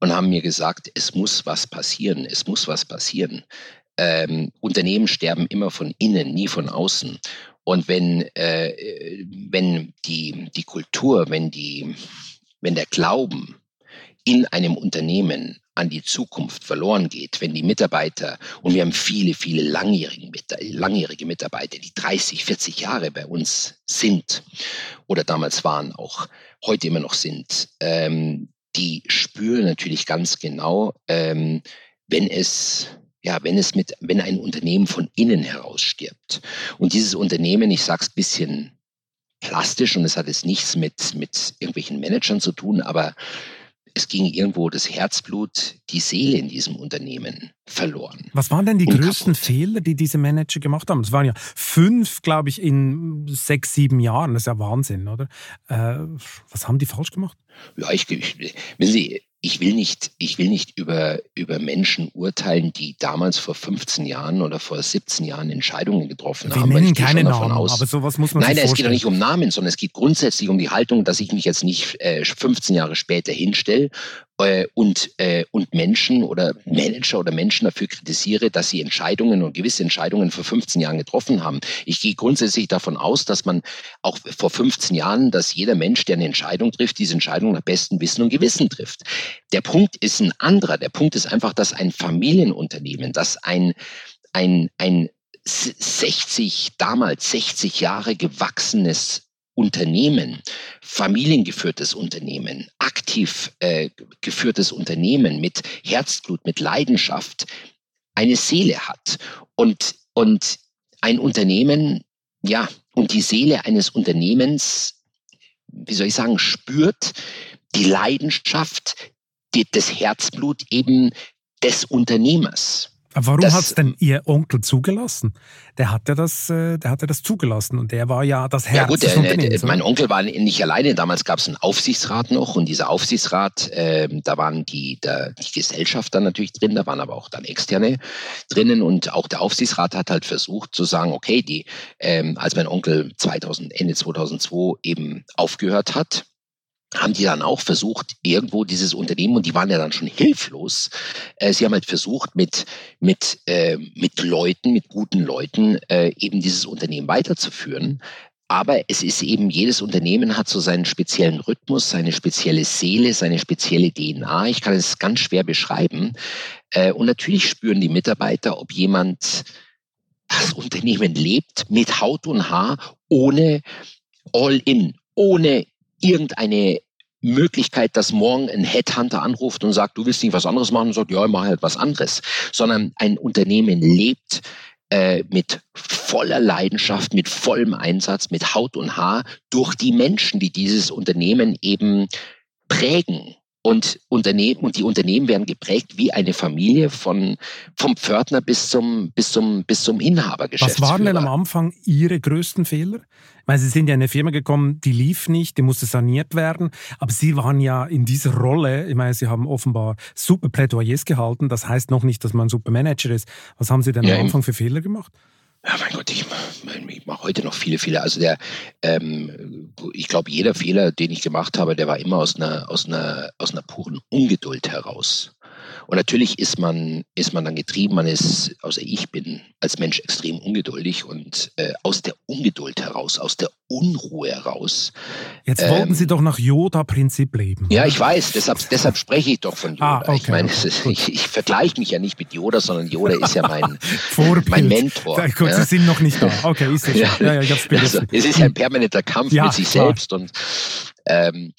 und haben mir gesagt, es muss was passieren, es muss was passieren. Ähm, Unternehmen sterben immer von innen, nie von außen. Und wenn, äh, wenn die, die Kultur, wenn, die, wenn der Glauben in einem Unternehmen an die Zukunft verloren geht, wenn die Mitarbeiter, und wir haben viele, viele langjährige, langjährige Mitarbeiter, die 30, 40 Jahre bei uns sind oder damals waren, auch heute immer noch sind, ähm, die spüren natürlich ganz genau, ähm, wenn es ja, wenn es mit, wenn ein Unternehmen von innen heraus stirbt. Und dieses Unternehmen, ich sage es ein bisschen plastisch und es hat jetzt nichts mit, mit irgendwelchen Managern zu tun, aber es ging irgendwo das Herzblut, die Seele in diesem Unternehmen verloren. Was waren denn die größten kaputt. Fehler, die diese Manager gemacht haben? Es waren ja fünf, glaube ich, in sechs, sieben Jahren. Das ist ja Wahnsinn, oder? Äh, was haben die falsch gemacht? Ja, ich, ich, wenn Sie, ich will nicht, ich will nicht über, über Menschen urteilen, die damals vor 15 Jahren oder vor 17 Jahren Entscheidungen getroffen Wir haben. Nennen keine Namen, aus, aber sowas muss man Nein, sich es geht doch nicht um Namen, sondern es geht grundsätzlich um die Haltung, dass ich mich jetzt nicht äh, 15 Jahre später hinstelle äh, und, äh, und Menschen oder Manager oder Menschen dafür kritisiere, dass sie Entscheidungen und gewisse Entscheidungen vor 15 Jahren getroffen haben. Ich gehe grundsätzlich davon aus, dass man auch vor 15 Jahren, dass jeder Mensch, der eine Entscheidung trifft, diese Entscheidung nach bestem Wissen und Gewissen trifft. Der Punkt ist ein anderer. Der Punkt ist einfach, dass ein Familienunternehmen, dass ein, ein, ein 60, damals 60 Jahre gewachsenes Unternehmen, familiengeführtes Unternehmen, aktiv äh, geführtes Unternehmen mit Herzblut, mit Leidenschaft eine Seele hat. Und, und ein Unternehmen, ja, und die Seele eines Unternehmens wie soll ich sagen, spürt die Leidenschaft, die, das Herzblut eben des Unternehmers. Aber warum hat es denn Ihr Onkel zugelassen? Der hat ja das, äh, der hat ja das zugelassen und der war ja das Herz ja gut, der, der, Mein Onkel war nicht alleine. Damals gab es einen Aufsichtsrat noch und dieser Aufsichtsrat, äh, da waren die, der, die Gesellschafter natürlich drin, da waren aber auch dann externe drinnen und auch der Aufsichtsrat hat halt versucht zu sagen, okay, die, ähm, als mein Onkel 2000 Ende 2002 eben aufgehört hat, haben die dann auch versucht, irgendwo dieses Unternehmen, und die waren ja dann schon hilflos, äh, sie haben halt versucht, mit, mit, äh, mit Leuten, mit guten Leuten, äh, eben dieses Unternehmen weiterzuführen. Aber es ist eben, jedes Unternehmen hat so seinen speziellen Rhythmus, seine spezielle Seele, seine spezielle DNA. Ich kann es ganz schwer beschreiben. Äh, und natürlich spüren die Mitarbeiter, ob jemand das Unternehmen lebt mit Haut und Haar, ohne All-in, ohne irgendeine Möglichkeit, dass morgen ein Headhunter anruft und sagt, du willst nicht was anderes machen und sagt, ja, ich mache halt was anderes, sondern ein Unternehmen lebt äh, mit voller Leidenschaft, mit vollem Einsatz, mit Haut und Haar durch die Menschen, die dieses Unternehmen eben prägen. Und, Unternehmen, und die Unternehmen werden geprägt wie eine Familie von, vom Pförtner bis zum, bis zum, bis zum Inhaber. Was waren denn am Anfang Ihre größten Fehler? Meine, Sie sind ja in eine Firma gekommen, die lief nicht, die musste saniert werden. Aber Sie waren ja in dieser Rolle, ich meine, Sie haben offenbar super Plädoyers gehalten. Das heißt noch nicht, dass man ein super Manager ist. Was haben Sie denn ja, am Anfang für Fehler gemacht? Ja, mein Gott, ich, ich mache heute noch viele Fehler. Also der, ähm, ich glaube, jeder Fehler, den ich gemacht habe, der war immer aus einer, aus einer, aus einer puren Ungeduld heraus. Und natürlich ist man, ist man dann getrieben, man ist, also ich bin als Mensch extrem ungeduldig und äh, aus der Ungeduld heraus, aus der Unruhe heraus. Jetzt ähm, wollten Sie doch nach Yoda-Prinzip leben. Ja, ich weiß, deshalb, deshalb spreche ich doch von Yoda. Ah, okay, ich meine, ist, *laughs* ich, ich vergleiche mich ja nicht mit Yoda, sondern Yoda ist ja mein, *laughs* mein Mentor. Ja, gut, ja. Sie sind noch nicht da. Okay, ist es. Ja, ja, ja, ich hab's also, es ist ein permanenter Kampf mit sich klar. selbst und ähm,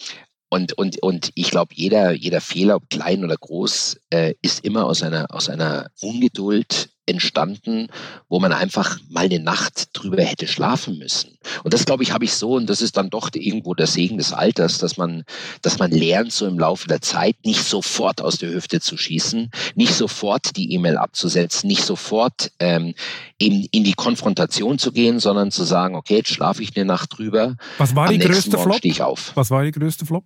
und, und, und ich glaube, jeder, jeder Fehler, ob klein oder groß, äh, ist immer aus einer, aus einer Ungeduld entstanden, wo man einfach mal eine Nacht drüber hätte schlafen müssen. Und das, glaube ich, habe ich so, und das ist dann doch irgendwo der Segen des Alters, dass man, dass man lernt, so im Laufe der Zeit nicht sofort aus der Hüfte zu schießen, nicht sofort die E-Mail abzusetzen, nicht sofort ähm, eben in die Konfrontation zu gehen, sondern zu sagen, okay, jetzt schlafe ich eine Nacht drüber. Was war die größte Flop? Ich auf. Was war die größte Flop?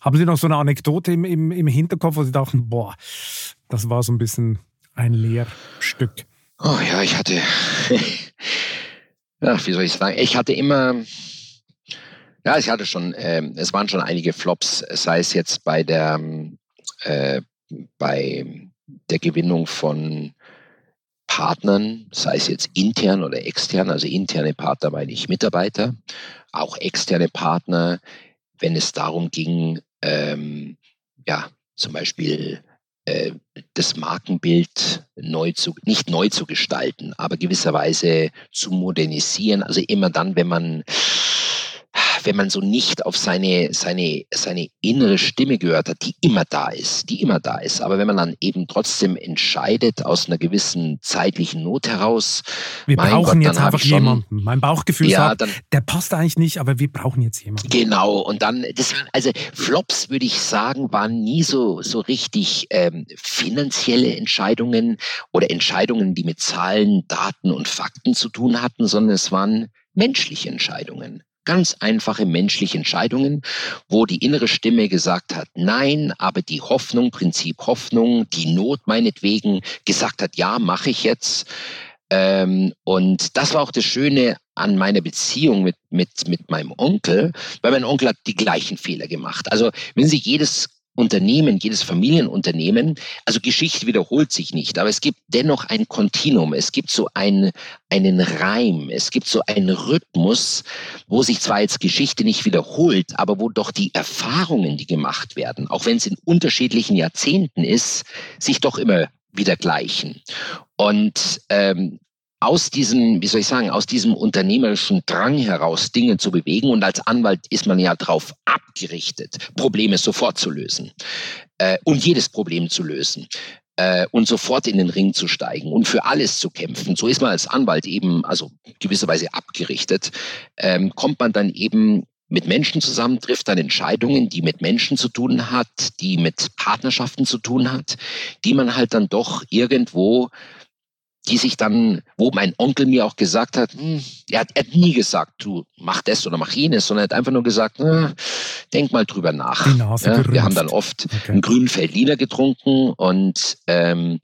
Haben Sie noch so eine Anekdote im, im, im Hinterkopf, wo Sie dachten, boah, das war so ein bisschen ein Lehrstück? Oh ja, ich hatte, *laughs* ja, wie soll ich sagen, ich hatte immer, ja, ich hatte schon, äh, es waren schon einige Flops, sei es jetzt bei der, äh, bei der Gewinnung von Partnern, sei es jetzt intern oder extern, also interne Partner meine ich Mitarbeiter, auch externe Partner, wenn es darum ging, ähm, ja, zum Beispiel äh, das Markenbild neu zu, nicht neu zu gestalten, aber gewisserweise zu modernisieren. Also immer dann, wenn man wenn man so nicht auf seine, seine, seine innere Stimme gehört hat, die immer da ist, die immer da ist. Aber wenn man dann eben trotzdem entscheidet aus einer gewissen zeitlichen Not heraus. Wir brauchen Gott, jetzt einfach schon, jemanden. Mein Bauchgefühl ja, sagt, dann, der passt eigentlich nicht, aber wir brauchen jetzt jemanden. Genau. Und dann, das waren, also Flops würde ich sagen, waren nie so, so richtig ähm, finanzielle Entscheidungen oder Entscheidungen, die mit Zahlen, Daten und Fakten zu tun hatten, sondern es waren menschliche Entscheidungen ganz einfache menschliche Entscheidungen, wo die innere Stimme gesagt hat, nein, aber die Hoffnung, Prinzip Hoffnung, die Not meinetwegen gesagt hat, ja, mache ich jetzt. Ähm, und das war auch das Schöne an meiner Beziehung mit, mit, mit meinem Onkel, weil mein Onkel hat die gleichen Fehler gemacht. Also wenn Sie jedes Unternehmen, jedes Familienunternehmen, also Geschichte wiederholt sich nicht, aber es gibt dennoch ein Kontinuum, es gibt so ein, einen Reim, es gibt so einen Rhythmus, wo sich zwar jetzt Geschichte nicht wiederholt, aber wo doch die Erfahrungen, die gemacht werden, auch wenn es in unterschiedlichen Jahrzehnten ist, sich doch immer wieder gleichen. Und ähm, aus diesem, wie soll ich sagen, aus diesem unternehmerischen Drang heraus Dinge zu bewegen. Und als Anwalt ist man ja darauf abgerichtet, Probleme sofort zu lösen äh, und jedes Problem zu lösen äh, und sofort in den Ring zu steigen und für alles zu kämpfen. So ist man als Anwalt eben, also gewisserweise abgerichtet, ähm, kommt man dann eben mit Menschen zusammen, trifft dann Entscheidungen, die mit Menschen zu tun hat, die mit Partnerschaften zu tun hat, die man halt dann doch irgendwo die sich dann, wo mein Onkel mir auch gesagt hat, hm, er, hat, er hat nie gesagt, du mach das oder mach jenes, sondern er hat einfach nur gesagt, na, denk mal drüber nach. Ja, wir haben dann oft okay. einen grünen Feldliner getrunken und ähm,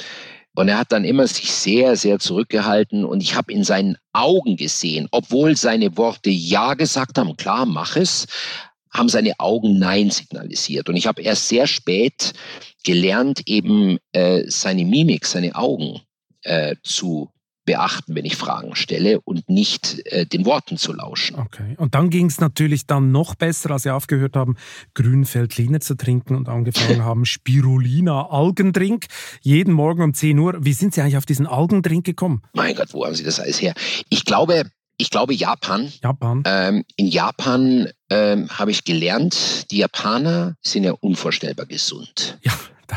und er hat dann immer sich sehr, sehr zurückgehalten und ich habe in seinen Augen gesehen, obwohl seine Worte Ja gesagt haben, klar, mach es, haben seine Augen Nein signalisiert. Und ich habe erst sehr spät gelernt, eben äh, seine Mimik, seine Augen äh, zu beachten, wenn ich Fragen stelle und nicht äh, den Worten zu lauschen. Okay. Und dann ging es natürlich dann noch besser, als Sie aufgehört haben, Grünfeldliner zu trinken und angefangen *laughs* haben, Spirulina Algendrink jeden Morgen um 10 Uhr. Wie sind Sie eigentlich auf diesen Algendrink gekommen? Mein Gott, wo haben Sie das alles her? Ich glaube, ich glaube Japan. Japan. Ähm, in Japan ähm, habe ich gelernt, die Japaner sind ja unvorstellbar gesund. Ja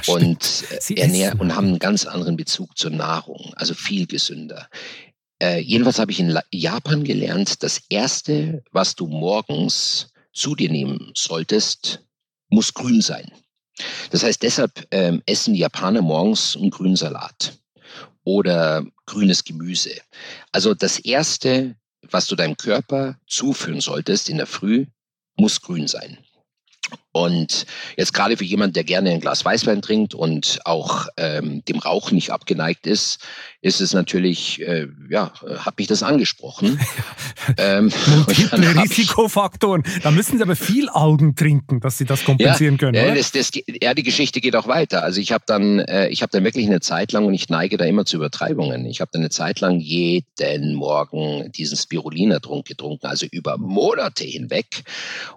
und äh, ernähren und haben einen ganz anderen Bezug zur Nahrung, also viel gesünder. Äh, jedenfalls habe ich in Japan gelernt, das erste, was du morgens zu dir nehmen solltest, muss grün sein. Das heißt, deshalb ähm, essen die Japaner morgens einen grünen Salat oder grünes Gemüse. Also das erste, was du deinem Körper zuführen solltest in der Früh, muss grün sein. Und jetzt gerade für jemanden, der gerne ein Glas Weißwein trinkt und auch ähm, dem Rauch nicht abgeneigt ist, ist es natürlich, äh, ja, hat mich das angesprochen. *laughs* ähm, Multiple Risikofaktoren. Da müssen Sie aber viel Augen trinken, dass Sie das kompensieren ja, können. Ja, das, das, ja, die Geschichte geht auch weiter. Also ich habe dann, äh, ich habe dann wirklich eine Zeit lang und ich neige da immer zu Übertreibungen. Ich habe dann eine Zeit lang jeden Morgen diesen Spirulina-Trunk getrunken, also über Monate hinweg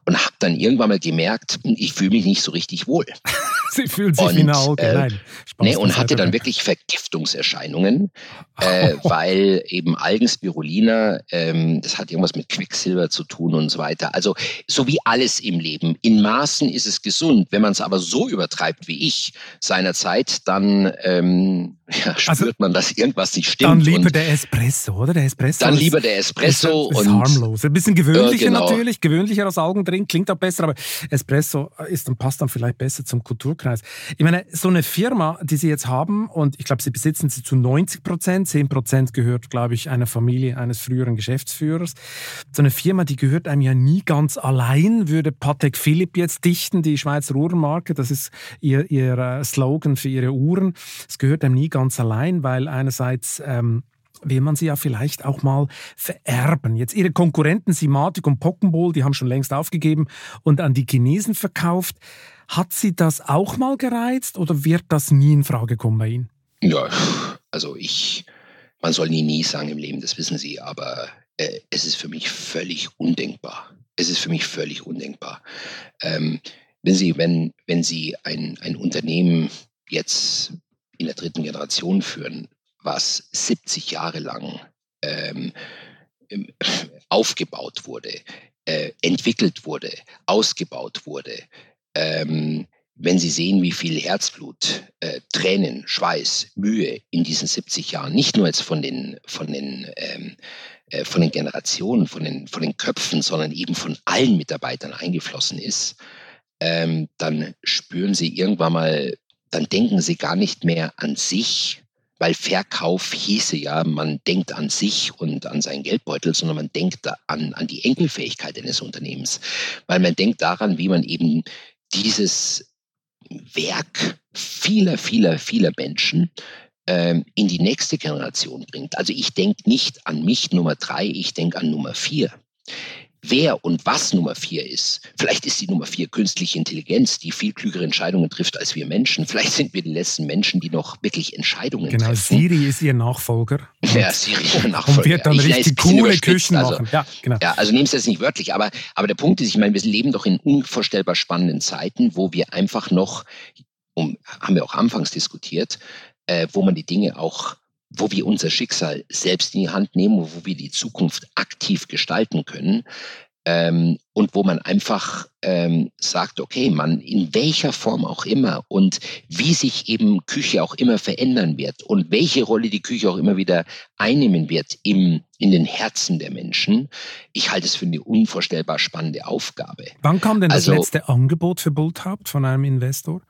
und habe dann irgendwann mal gemerkt, ich fühle mich nicht so richtig wohl. *laughs* Sie fühlen sich und, wie eine Auge. Äh, Nein, nee, und hatte dann wirklich Vergiftungserscheinungen, äh, *laughs* weil eben Algenspirulina, ähm, das hat irgendwas mit Quecksilber zu tun und so weiter. Also so wie alles im Leben. In Maßen ist es gesund. Wenn man es aber so übertreibt wie ich seinerzeit, dann ähm, *laughs* ja, spürt also, man, dass irgendwas nicht stimmt. Dann lieber der Espresso, oder? Der Espresso. Dann ist, lieber der Espresso. Ist, ist und, harmlos. Ein bisschen gewöhnlicher äh, genau. natürlich, gewöhnlicher als Algendrink, klingt auch besser, aber Espresso ist und passt dann vielleicht besser zum Kulturkreis. Ich meine, so eine Firma, die Sie jetzt haben, und ich glaube, Sie besitzen sie zu 90 Prozent, 10 Prozent gehört, glaube ich, einer Familie eines früheren Geschäftsführers. So eine Firma, die gehört einem ja nie ganz allein, würde Patek Philipp jetzt dichten, die Schweizer Uhrenmarke, das ist ihr, ihr äh, Slogan für ihre Uhren. Es gehört einem nie ganz ganz allein, weil einerseits ähm, will man sie ja vielleicht auch mal vererben. Jetzt ihre Konkurrenten Simatic und Pockenball, die haben schon längst aufgegeben und an die Chinesen verkauft. Hat sie das auch mal gereizt oder wird das nie in Frage kommen bei Ihnen? Ja, also ich, man soll nie nie sagen im Leben, das wissen Sie, aber äh, es ist für mich völlig undenkbar. Es ist für mich völlig undenkbar. Ähm, wenn Sie, wenn, wenn Sie ein, ein Unternehmen jetzt in der dritten Generation führen, was 70 Jahre lang ähm, *sniffs* aufgebaut wurde, äh, entwickelt wurde, ausgebaut wurde. Ähm, wenn Sie sehen, wie viel Herzblut, äh, Tränen, Schweiß, Mühe in diesen 70 Jahren, nicht nur jetzt von den, von den, ähm, äh, von den Generationen, von den, von den Köpfen, sondern eben von allen Mitarbeitern eingeflossen ist, ähm, dann spüren Sie irgendwann mal dann denken sie gar nicht mehr an sich, weil Verkauf hieße ja, man denkt an sich und an seinen Geldbeutel, sondern man denkt an, an die Enkelfähigkeit eines Unternehmens, weil man denkt daran, wie man eben dieses Werk vieler, vieler, vieler Menschen ähm, in die nächste Generation bringt. Also ich denke nicht an mich Nummer drei, ich denke an Nummer vier wer und was Nummer vier ist. Vielleicht ist die Nummer vier künstliche Intelligenz, die viel klügere Entscheidungen trifft als wir Menschen. Vielleicht sind wir die letzten Menschen, die noch wirklich Entscheidungen genau, treffen. Genau, Siri ist ihr Nachfolger. *laughs* Ja, Siri ist ihr Nachfolger. Und wird dann ich, richtig coole Küchen also, machen. Ja, genau. ja, also nehmen Sie das nicht wörtlich, aber, aber der Punkt ist, ich meine, wir leben doch in unvorstellbar spannenden Zeiten, wo wir einfach noch, um, haben wir auch anfangs diskutiert, äh, wo man die Dinge auch wo wir unser Schicksal selbst in die Hand nehmen, wo wir die Zukunft aktiv gestalten können. ähm, und wo man einfach ähm, sagt, okay, man in welcher Form auch immer und wie sich eben Küche auch immer verändern wird und welche Rolle die Küche auch immer wieder einnehmen wird im, in den Herzen der Menschen. Ich halte es für eine unvorstellbar spannende Aufgabe. Wann kam denn das also, letzte Angebot für Bulthaupt von einem Investor?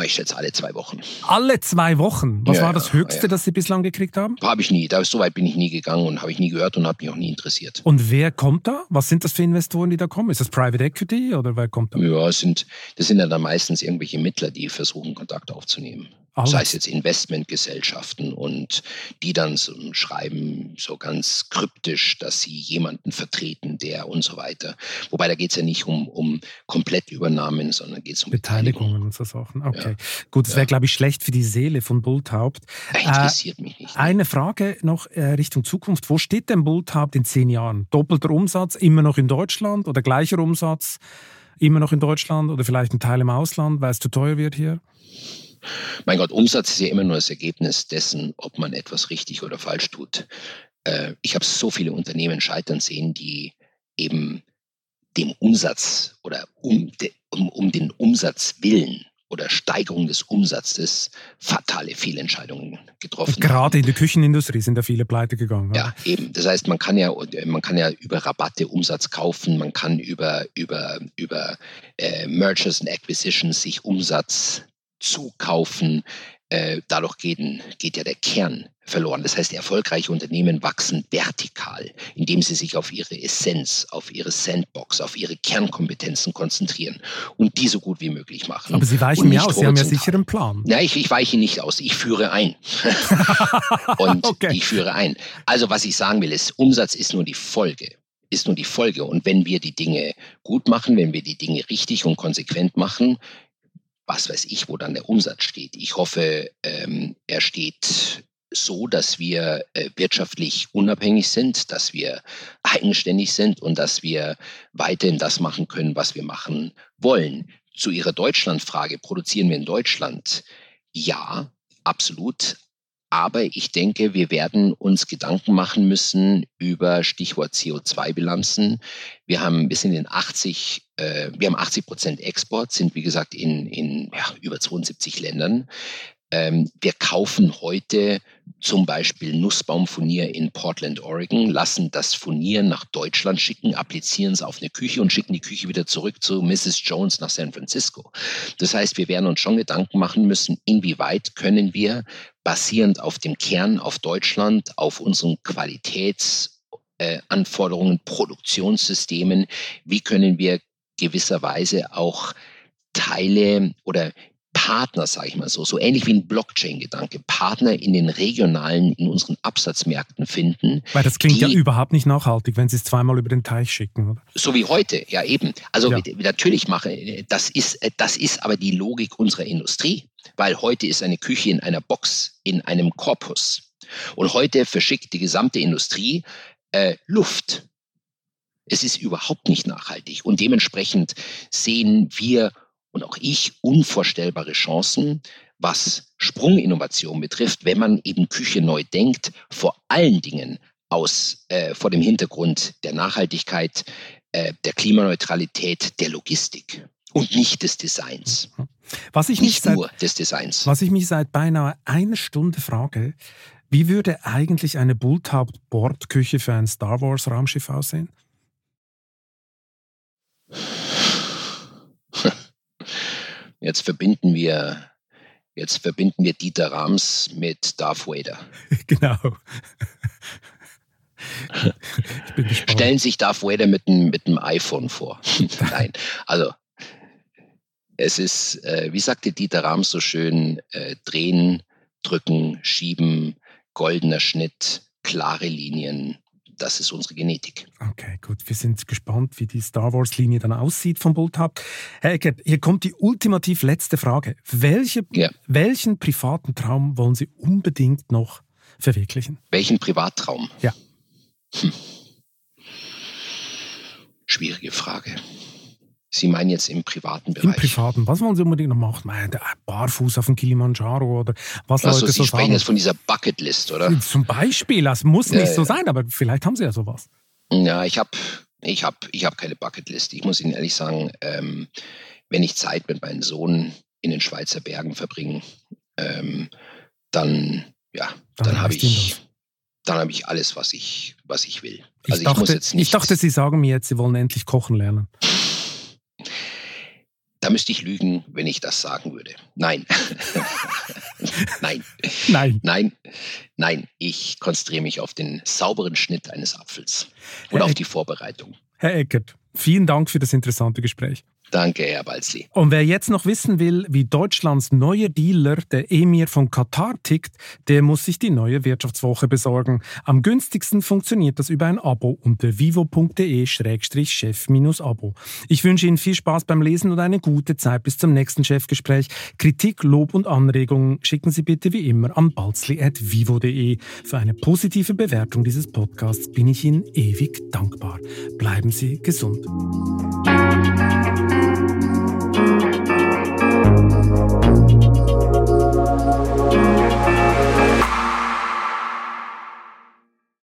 Ich schätze alle zwei Wochen. Alle zwei Wochen? Was ja, war das Höchste, ja. das Sie bislang gekriegt haben? Habe ich nie. Da, so weit bin ich nie gegangen und habe ich nie gehört und habe mich auch nie interessiert. Und wer kommt da? Was sind das für Investoren, die da kommen? Ist das Private Equity oder wer kommt da? Ja, das sind, das sind ja dann meistens irgendwelche Mittler, die versuchen, Kontakt aufzunehmen. Alles. Sei es jetzt Investmentgesellschaften und die dann so schreiben so ganz kryptisch, dass sie jemanden vertreten, der und so weiter. Wobei da geht es ja nicht um, um Komplettübernahmen, sondern geht es um Beteiligungen Beteiligung. und so Sachen. Okay. Ja. Gut, das wäre, ja. glaube ich, schlecht für die Seele von Bulthaupt. interessiert äh, mich nicht. Eine Frage noch äh, Richtung Zukunft. Wo steht denn Bulthaupt in zehn Jahren? Doppelter Umsatz, immer noch in Deutschland oder gleicher Umsatz? Immer noch in Deutschland oder vielleicht ein Teil im Ausland, weil es zu teuer wird hier? Mein Gott, Umsatz ist ja immer nur das Ergebnis dessen, ob man etwas richtig oder falsch tut. Äh, ich habe so viele Unternehmen scheitern sehen, die eben dem Umsatz oder um, de, um, um den Umsatz willen oder Steigerung des Umsatzes fatale Fehlentscheidungen getroffen. Gerade in der Küchenindustrie sind da viele pleite gegangen. Ja, oder? eben. Das heißt, man kann ja, man kann ja über Rabatte Umsatz kaufen, man kann über, über, über äh, Mergers and Acquisitions sich Umsatz zukaufen. Äh, dadurch geht, geht ja der Kern verloren. Das heißt, erfolgreiche Unternehmen wachsen vertikal, indem sie sich auf ihre Essenz, auf ihre Sandbox, auf ihre Kernkompetenzen konzentrieren und die so gut wie möglich machen. Aber Sie weichen mir aus, Sie haben ja sicher einen Plan. Nein, ich, ich weiche nicht aus, ich führe ein. *laughs* und okay. ich führe ein. Also was ich sagen will, ist, Umsatz ist nur die Folge ist nur die Folge. Und wenn wir die Dinge gut machen, wenn wir die Dinge richtig und konsequent machen, was weiß ich, wo dann der Umsatz steht. Ich hoffe, ähm, er steht so, dass wir äh, wirtschaftlich unabhängig sind, dass wir eigenständig sind und dass wir weiterhin das machen können, was wir machen wollen. Zu Ihrer Deutschlandfrage, produzieren wir in Deutschland? Ja, absolut. Aber ich denke, wir werden uns Gedanken machen müssen über Stichwort CO2-Bilanzen. Wir haben bis in den 80, äh, wir haben 80 Prozent Export, sind wie gesagt in, in ja, über 72 Ländern. Ähm, wir kaufen heute zum Beispiel Nussbaumfurnier in Portland, Oregon, lassen das Furnier nach Deutschland schicken, applizieren es auf eine Küche und schicken die Küche wieder zurück zu Mrs. Jones nach San Francisco. Das heißt, wir werden uns schon Gedanken machen müssen, inwieweit können wir basierend auf dem Kern auf Deutschland, auf unseren Qualitätsanforderungen, äh, Produktionssystemen, wie können wir gewisserweise auch Teile oder Partner, sage ich mal so, so ähnlich wie ein Blockchain-Gedanke, Partner in den regionalen, in unseren Absatzmärkten finden. Weil das klingt die, ja überhaupt nicht nachhaltig, wenn Sie es zweimal über den Teich schicken, oder? So wie heute, ja eben. Also ja. natürlich mache, das ist, das ist aber die Logik unserer Industrie, weil heute ist eine Küche in einer Box, in einem Korpus. Und heute verschickt die gesamte Industrie äh, Luft. Es ist überhaupt nicht nachhaltig. Und dementsprechend sehen wir und auch ich unvorstellbare Chancen, was Sprunginnovation betrifft, wenn man eben Küche neu denkt, vor allen Dingen aus äh, vor dem Hintergrund der Nachhaltigkeit, äh, der Klimaneutralität, der Logistik und nicht des Designs. Was ich nicht nur seit, des Designs. Was ich mich seit beinahe einer Stunde frage, wie würde eigentlich eine Bulltaup-Bordküche für ein Star Wars Raumschiff aussehen? Jetzt verbinden wir, jetzt verbinden wir Dieter Rams mit Darth Vader. *laughs* Genau. Stellen sich Darth Vader mit einem mit dem iPhone vor. *laughs* Nein, also es ist, äh, wie sagte Dieter Rams so schön, äh, drehen, drücken, schieben, goldener Schnitt, klare Linien, das ist unsere Genetik. Okay, gut. Wir sind gespannt, wie die Star Wars-Linie dann aussieht vom Bulthaupt. Herr Eckert, hier kommt die ultimativ letzte Frage. Welche, ja. Welchen privaten Traum wollen Sie unbedingt noch verwirklichen? Welchen Privattraum? Ja. Hm. Schwierige Frage. Sie meinen jetzt im privaten Bereich? Im privaten. Was wollen Sie unbedingt noch machen? Barfuß auf dem Kilimanjaro oder was also, Leute Sie so sprechen sagen. jetzt von dieser Bucketlist, oder? Zum Beispiel. Das muss nicht ja, so sein, aber vielleicht haben Sie ja sowas. Ja, ich habe Ich habe ich hab keine Bucketlist. Ich muss Ihnen ehrlich sagen, ähm, wenn ich Zeit mit meinem Sohn in den Schweizer Bergen verbringe, ähm, dann, ja, dann, dann habe ich, dann habe ich alles, was ich, was ich will. Also ich, dachte, ich, ich dachte, Sie sagen mir jetzt, Sie wollen endlich kochen lernen. Da müsste ich lügen, wenn ich das sagen würde. Nein. *laughs* nein. Nein. Nein. Nein. Ich konzentriere mich auf den sauberen Schnitt eines Apfels und Herr auf die Vorbereitung. Herr Eckert, vielen Dank für das interessante Gespräch. Danke, Herr Balzi. Und wer jetzt noch wissen will, wie Deutschlands neuer Dealer, der Emir von Katar, tickt, der muss sich die neue Wirtschaftswoche besorgen. Am günstigsten funktioniert das über ein Abo unter vivo.de-chef-abo. Ich wünsche Ihnen viel Spaß beim Lesen und eine gute Zeit bis zum nächsten Chefgespräch. Kritik, Lob und Anregungen schicken Sie bitte wie immer an balzli.vivo.de. Für eine positive Bewertung dieses Podcasts bin ich Ihnen ewig dankbar. Bleiben Sie gesund.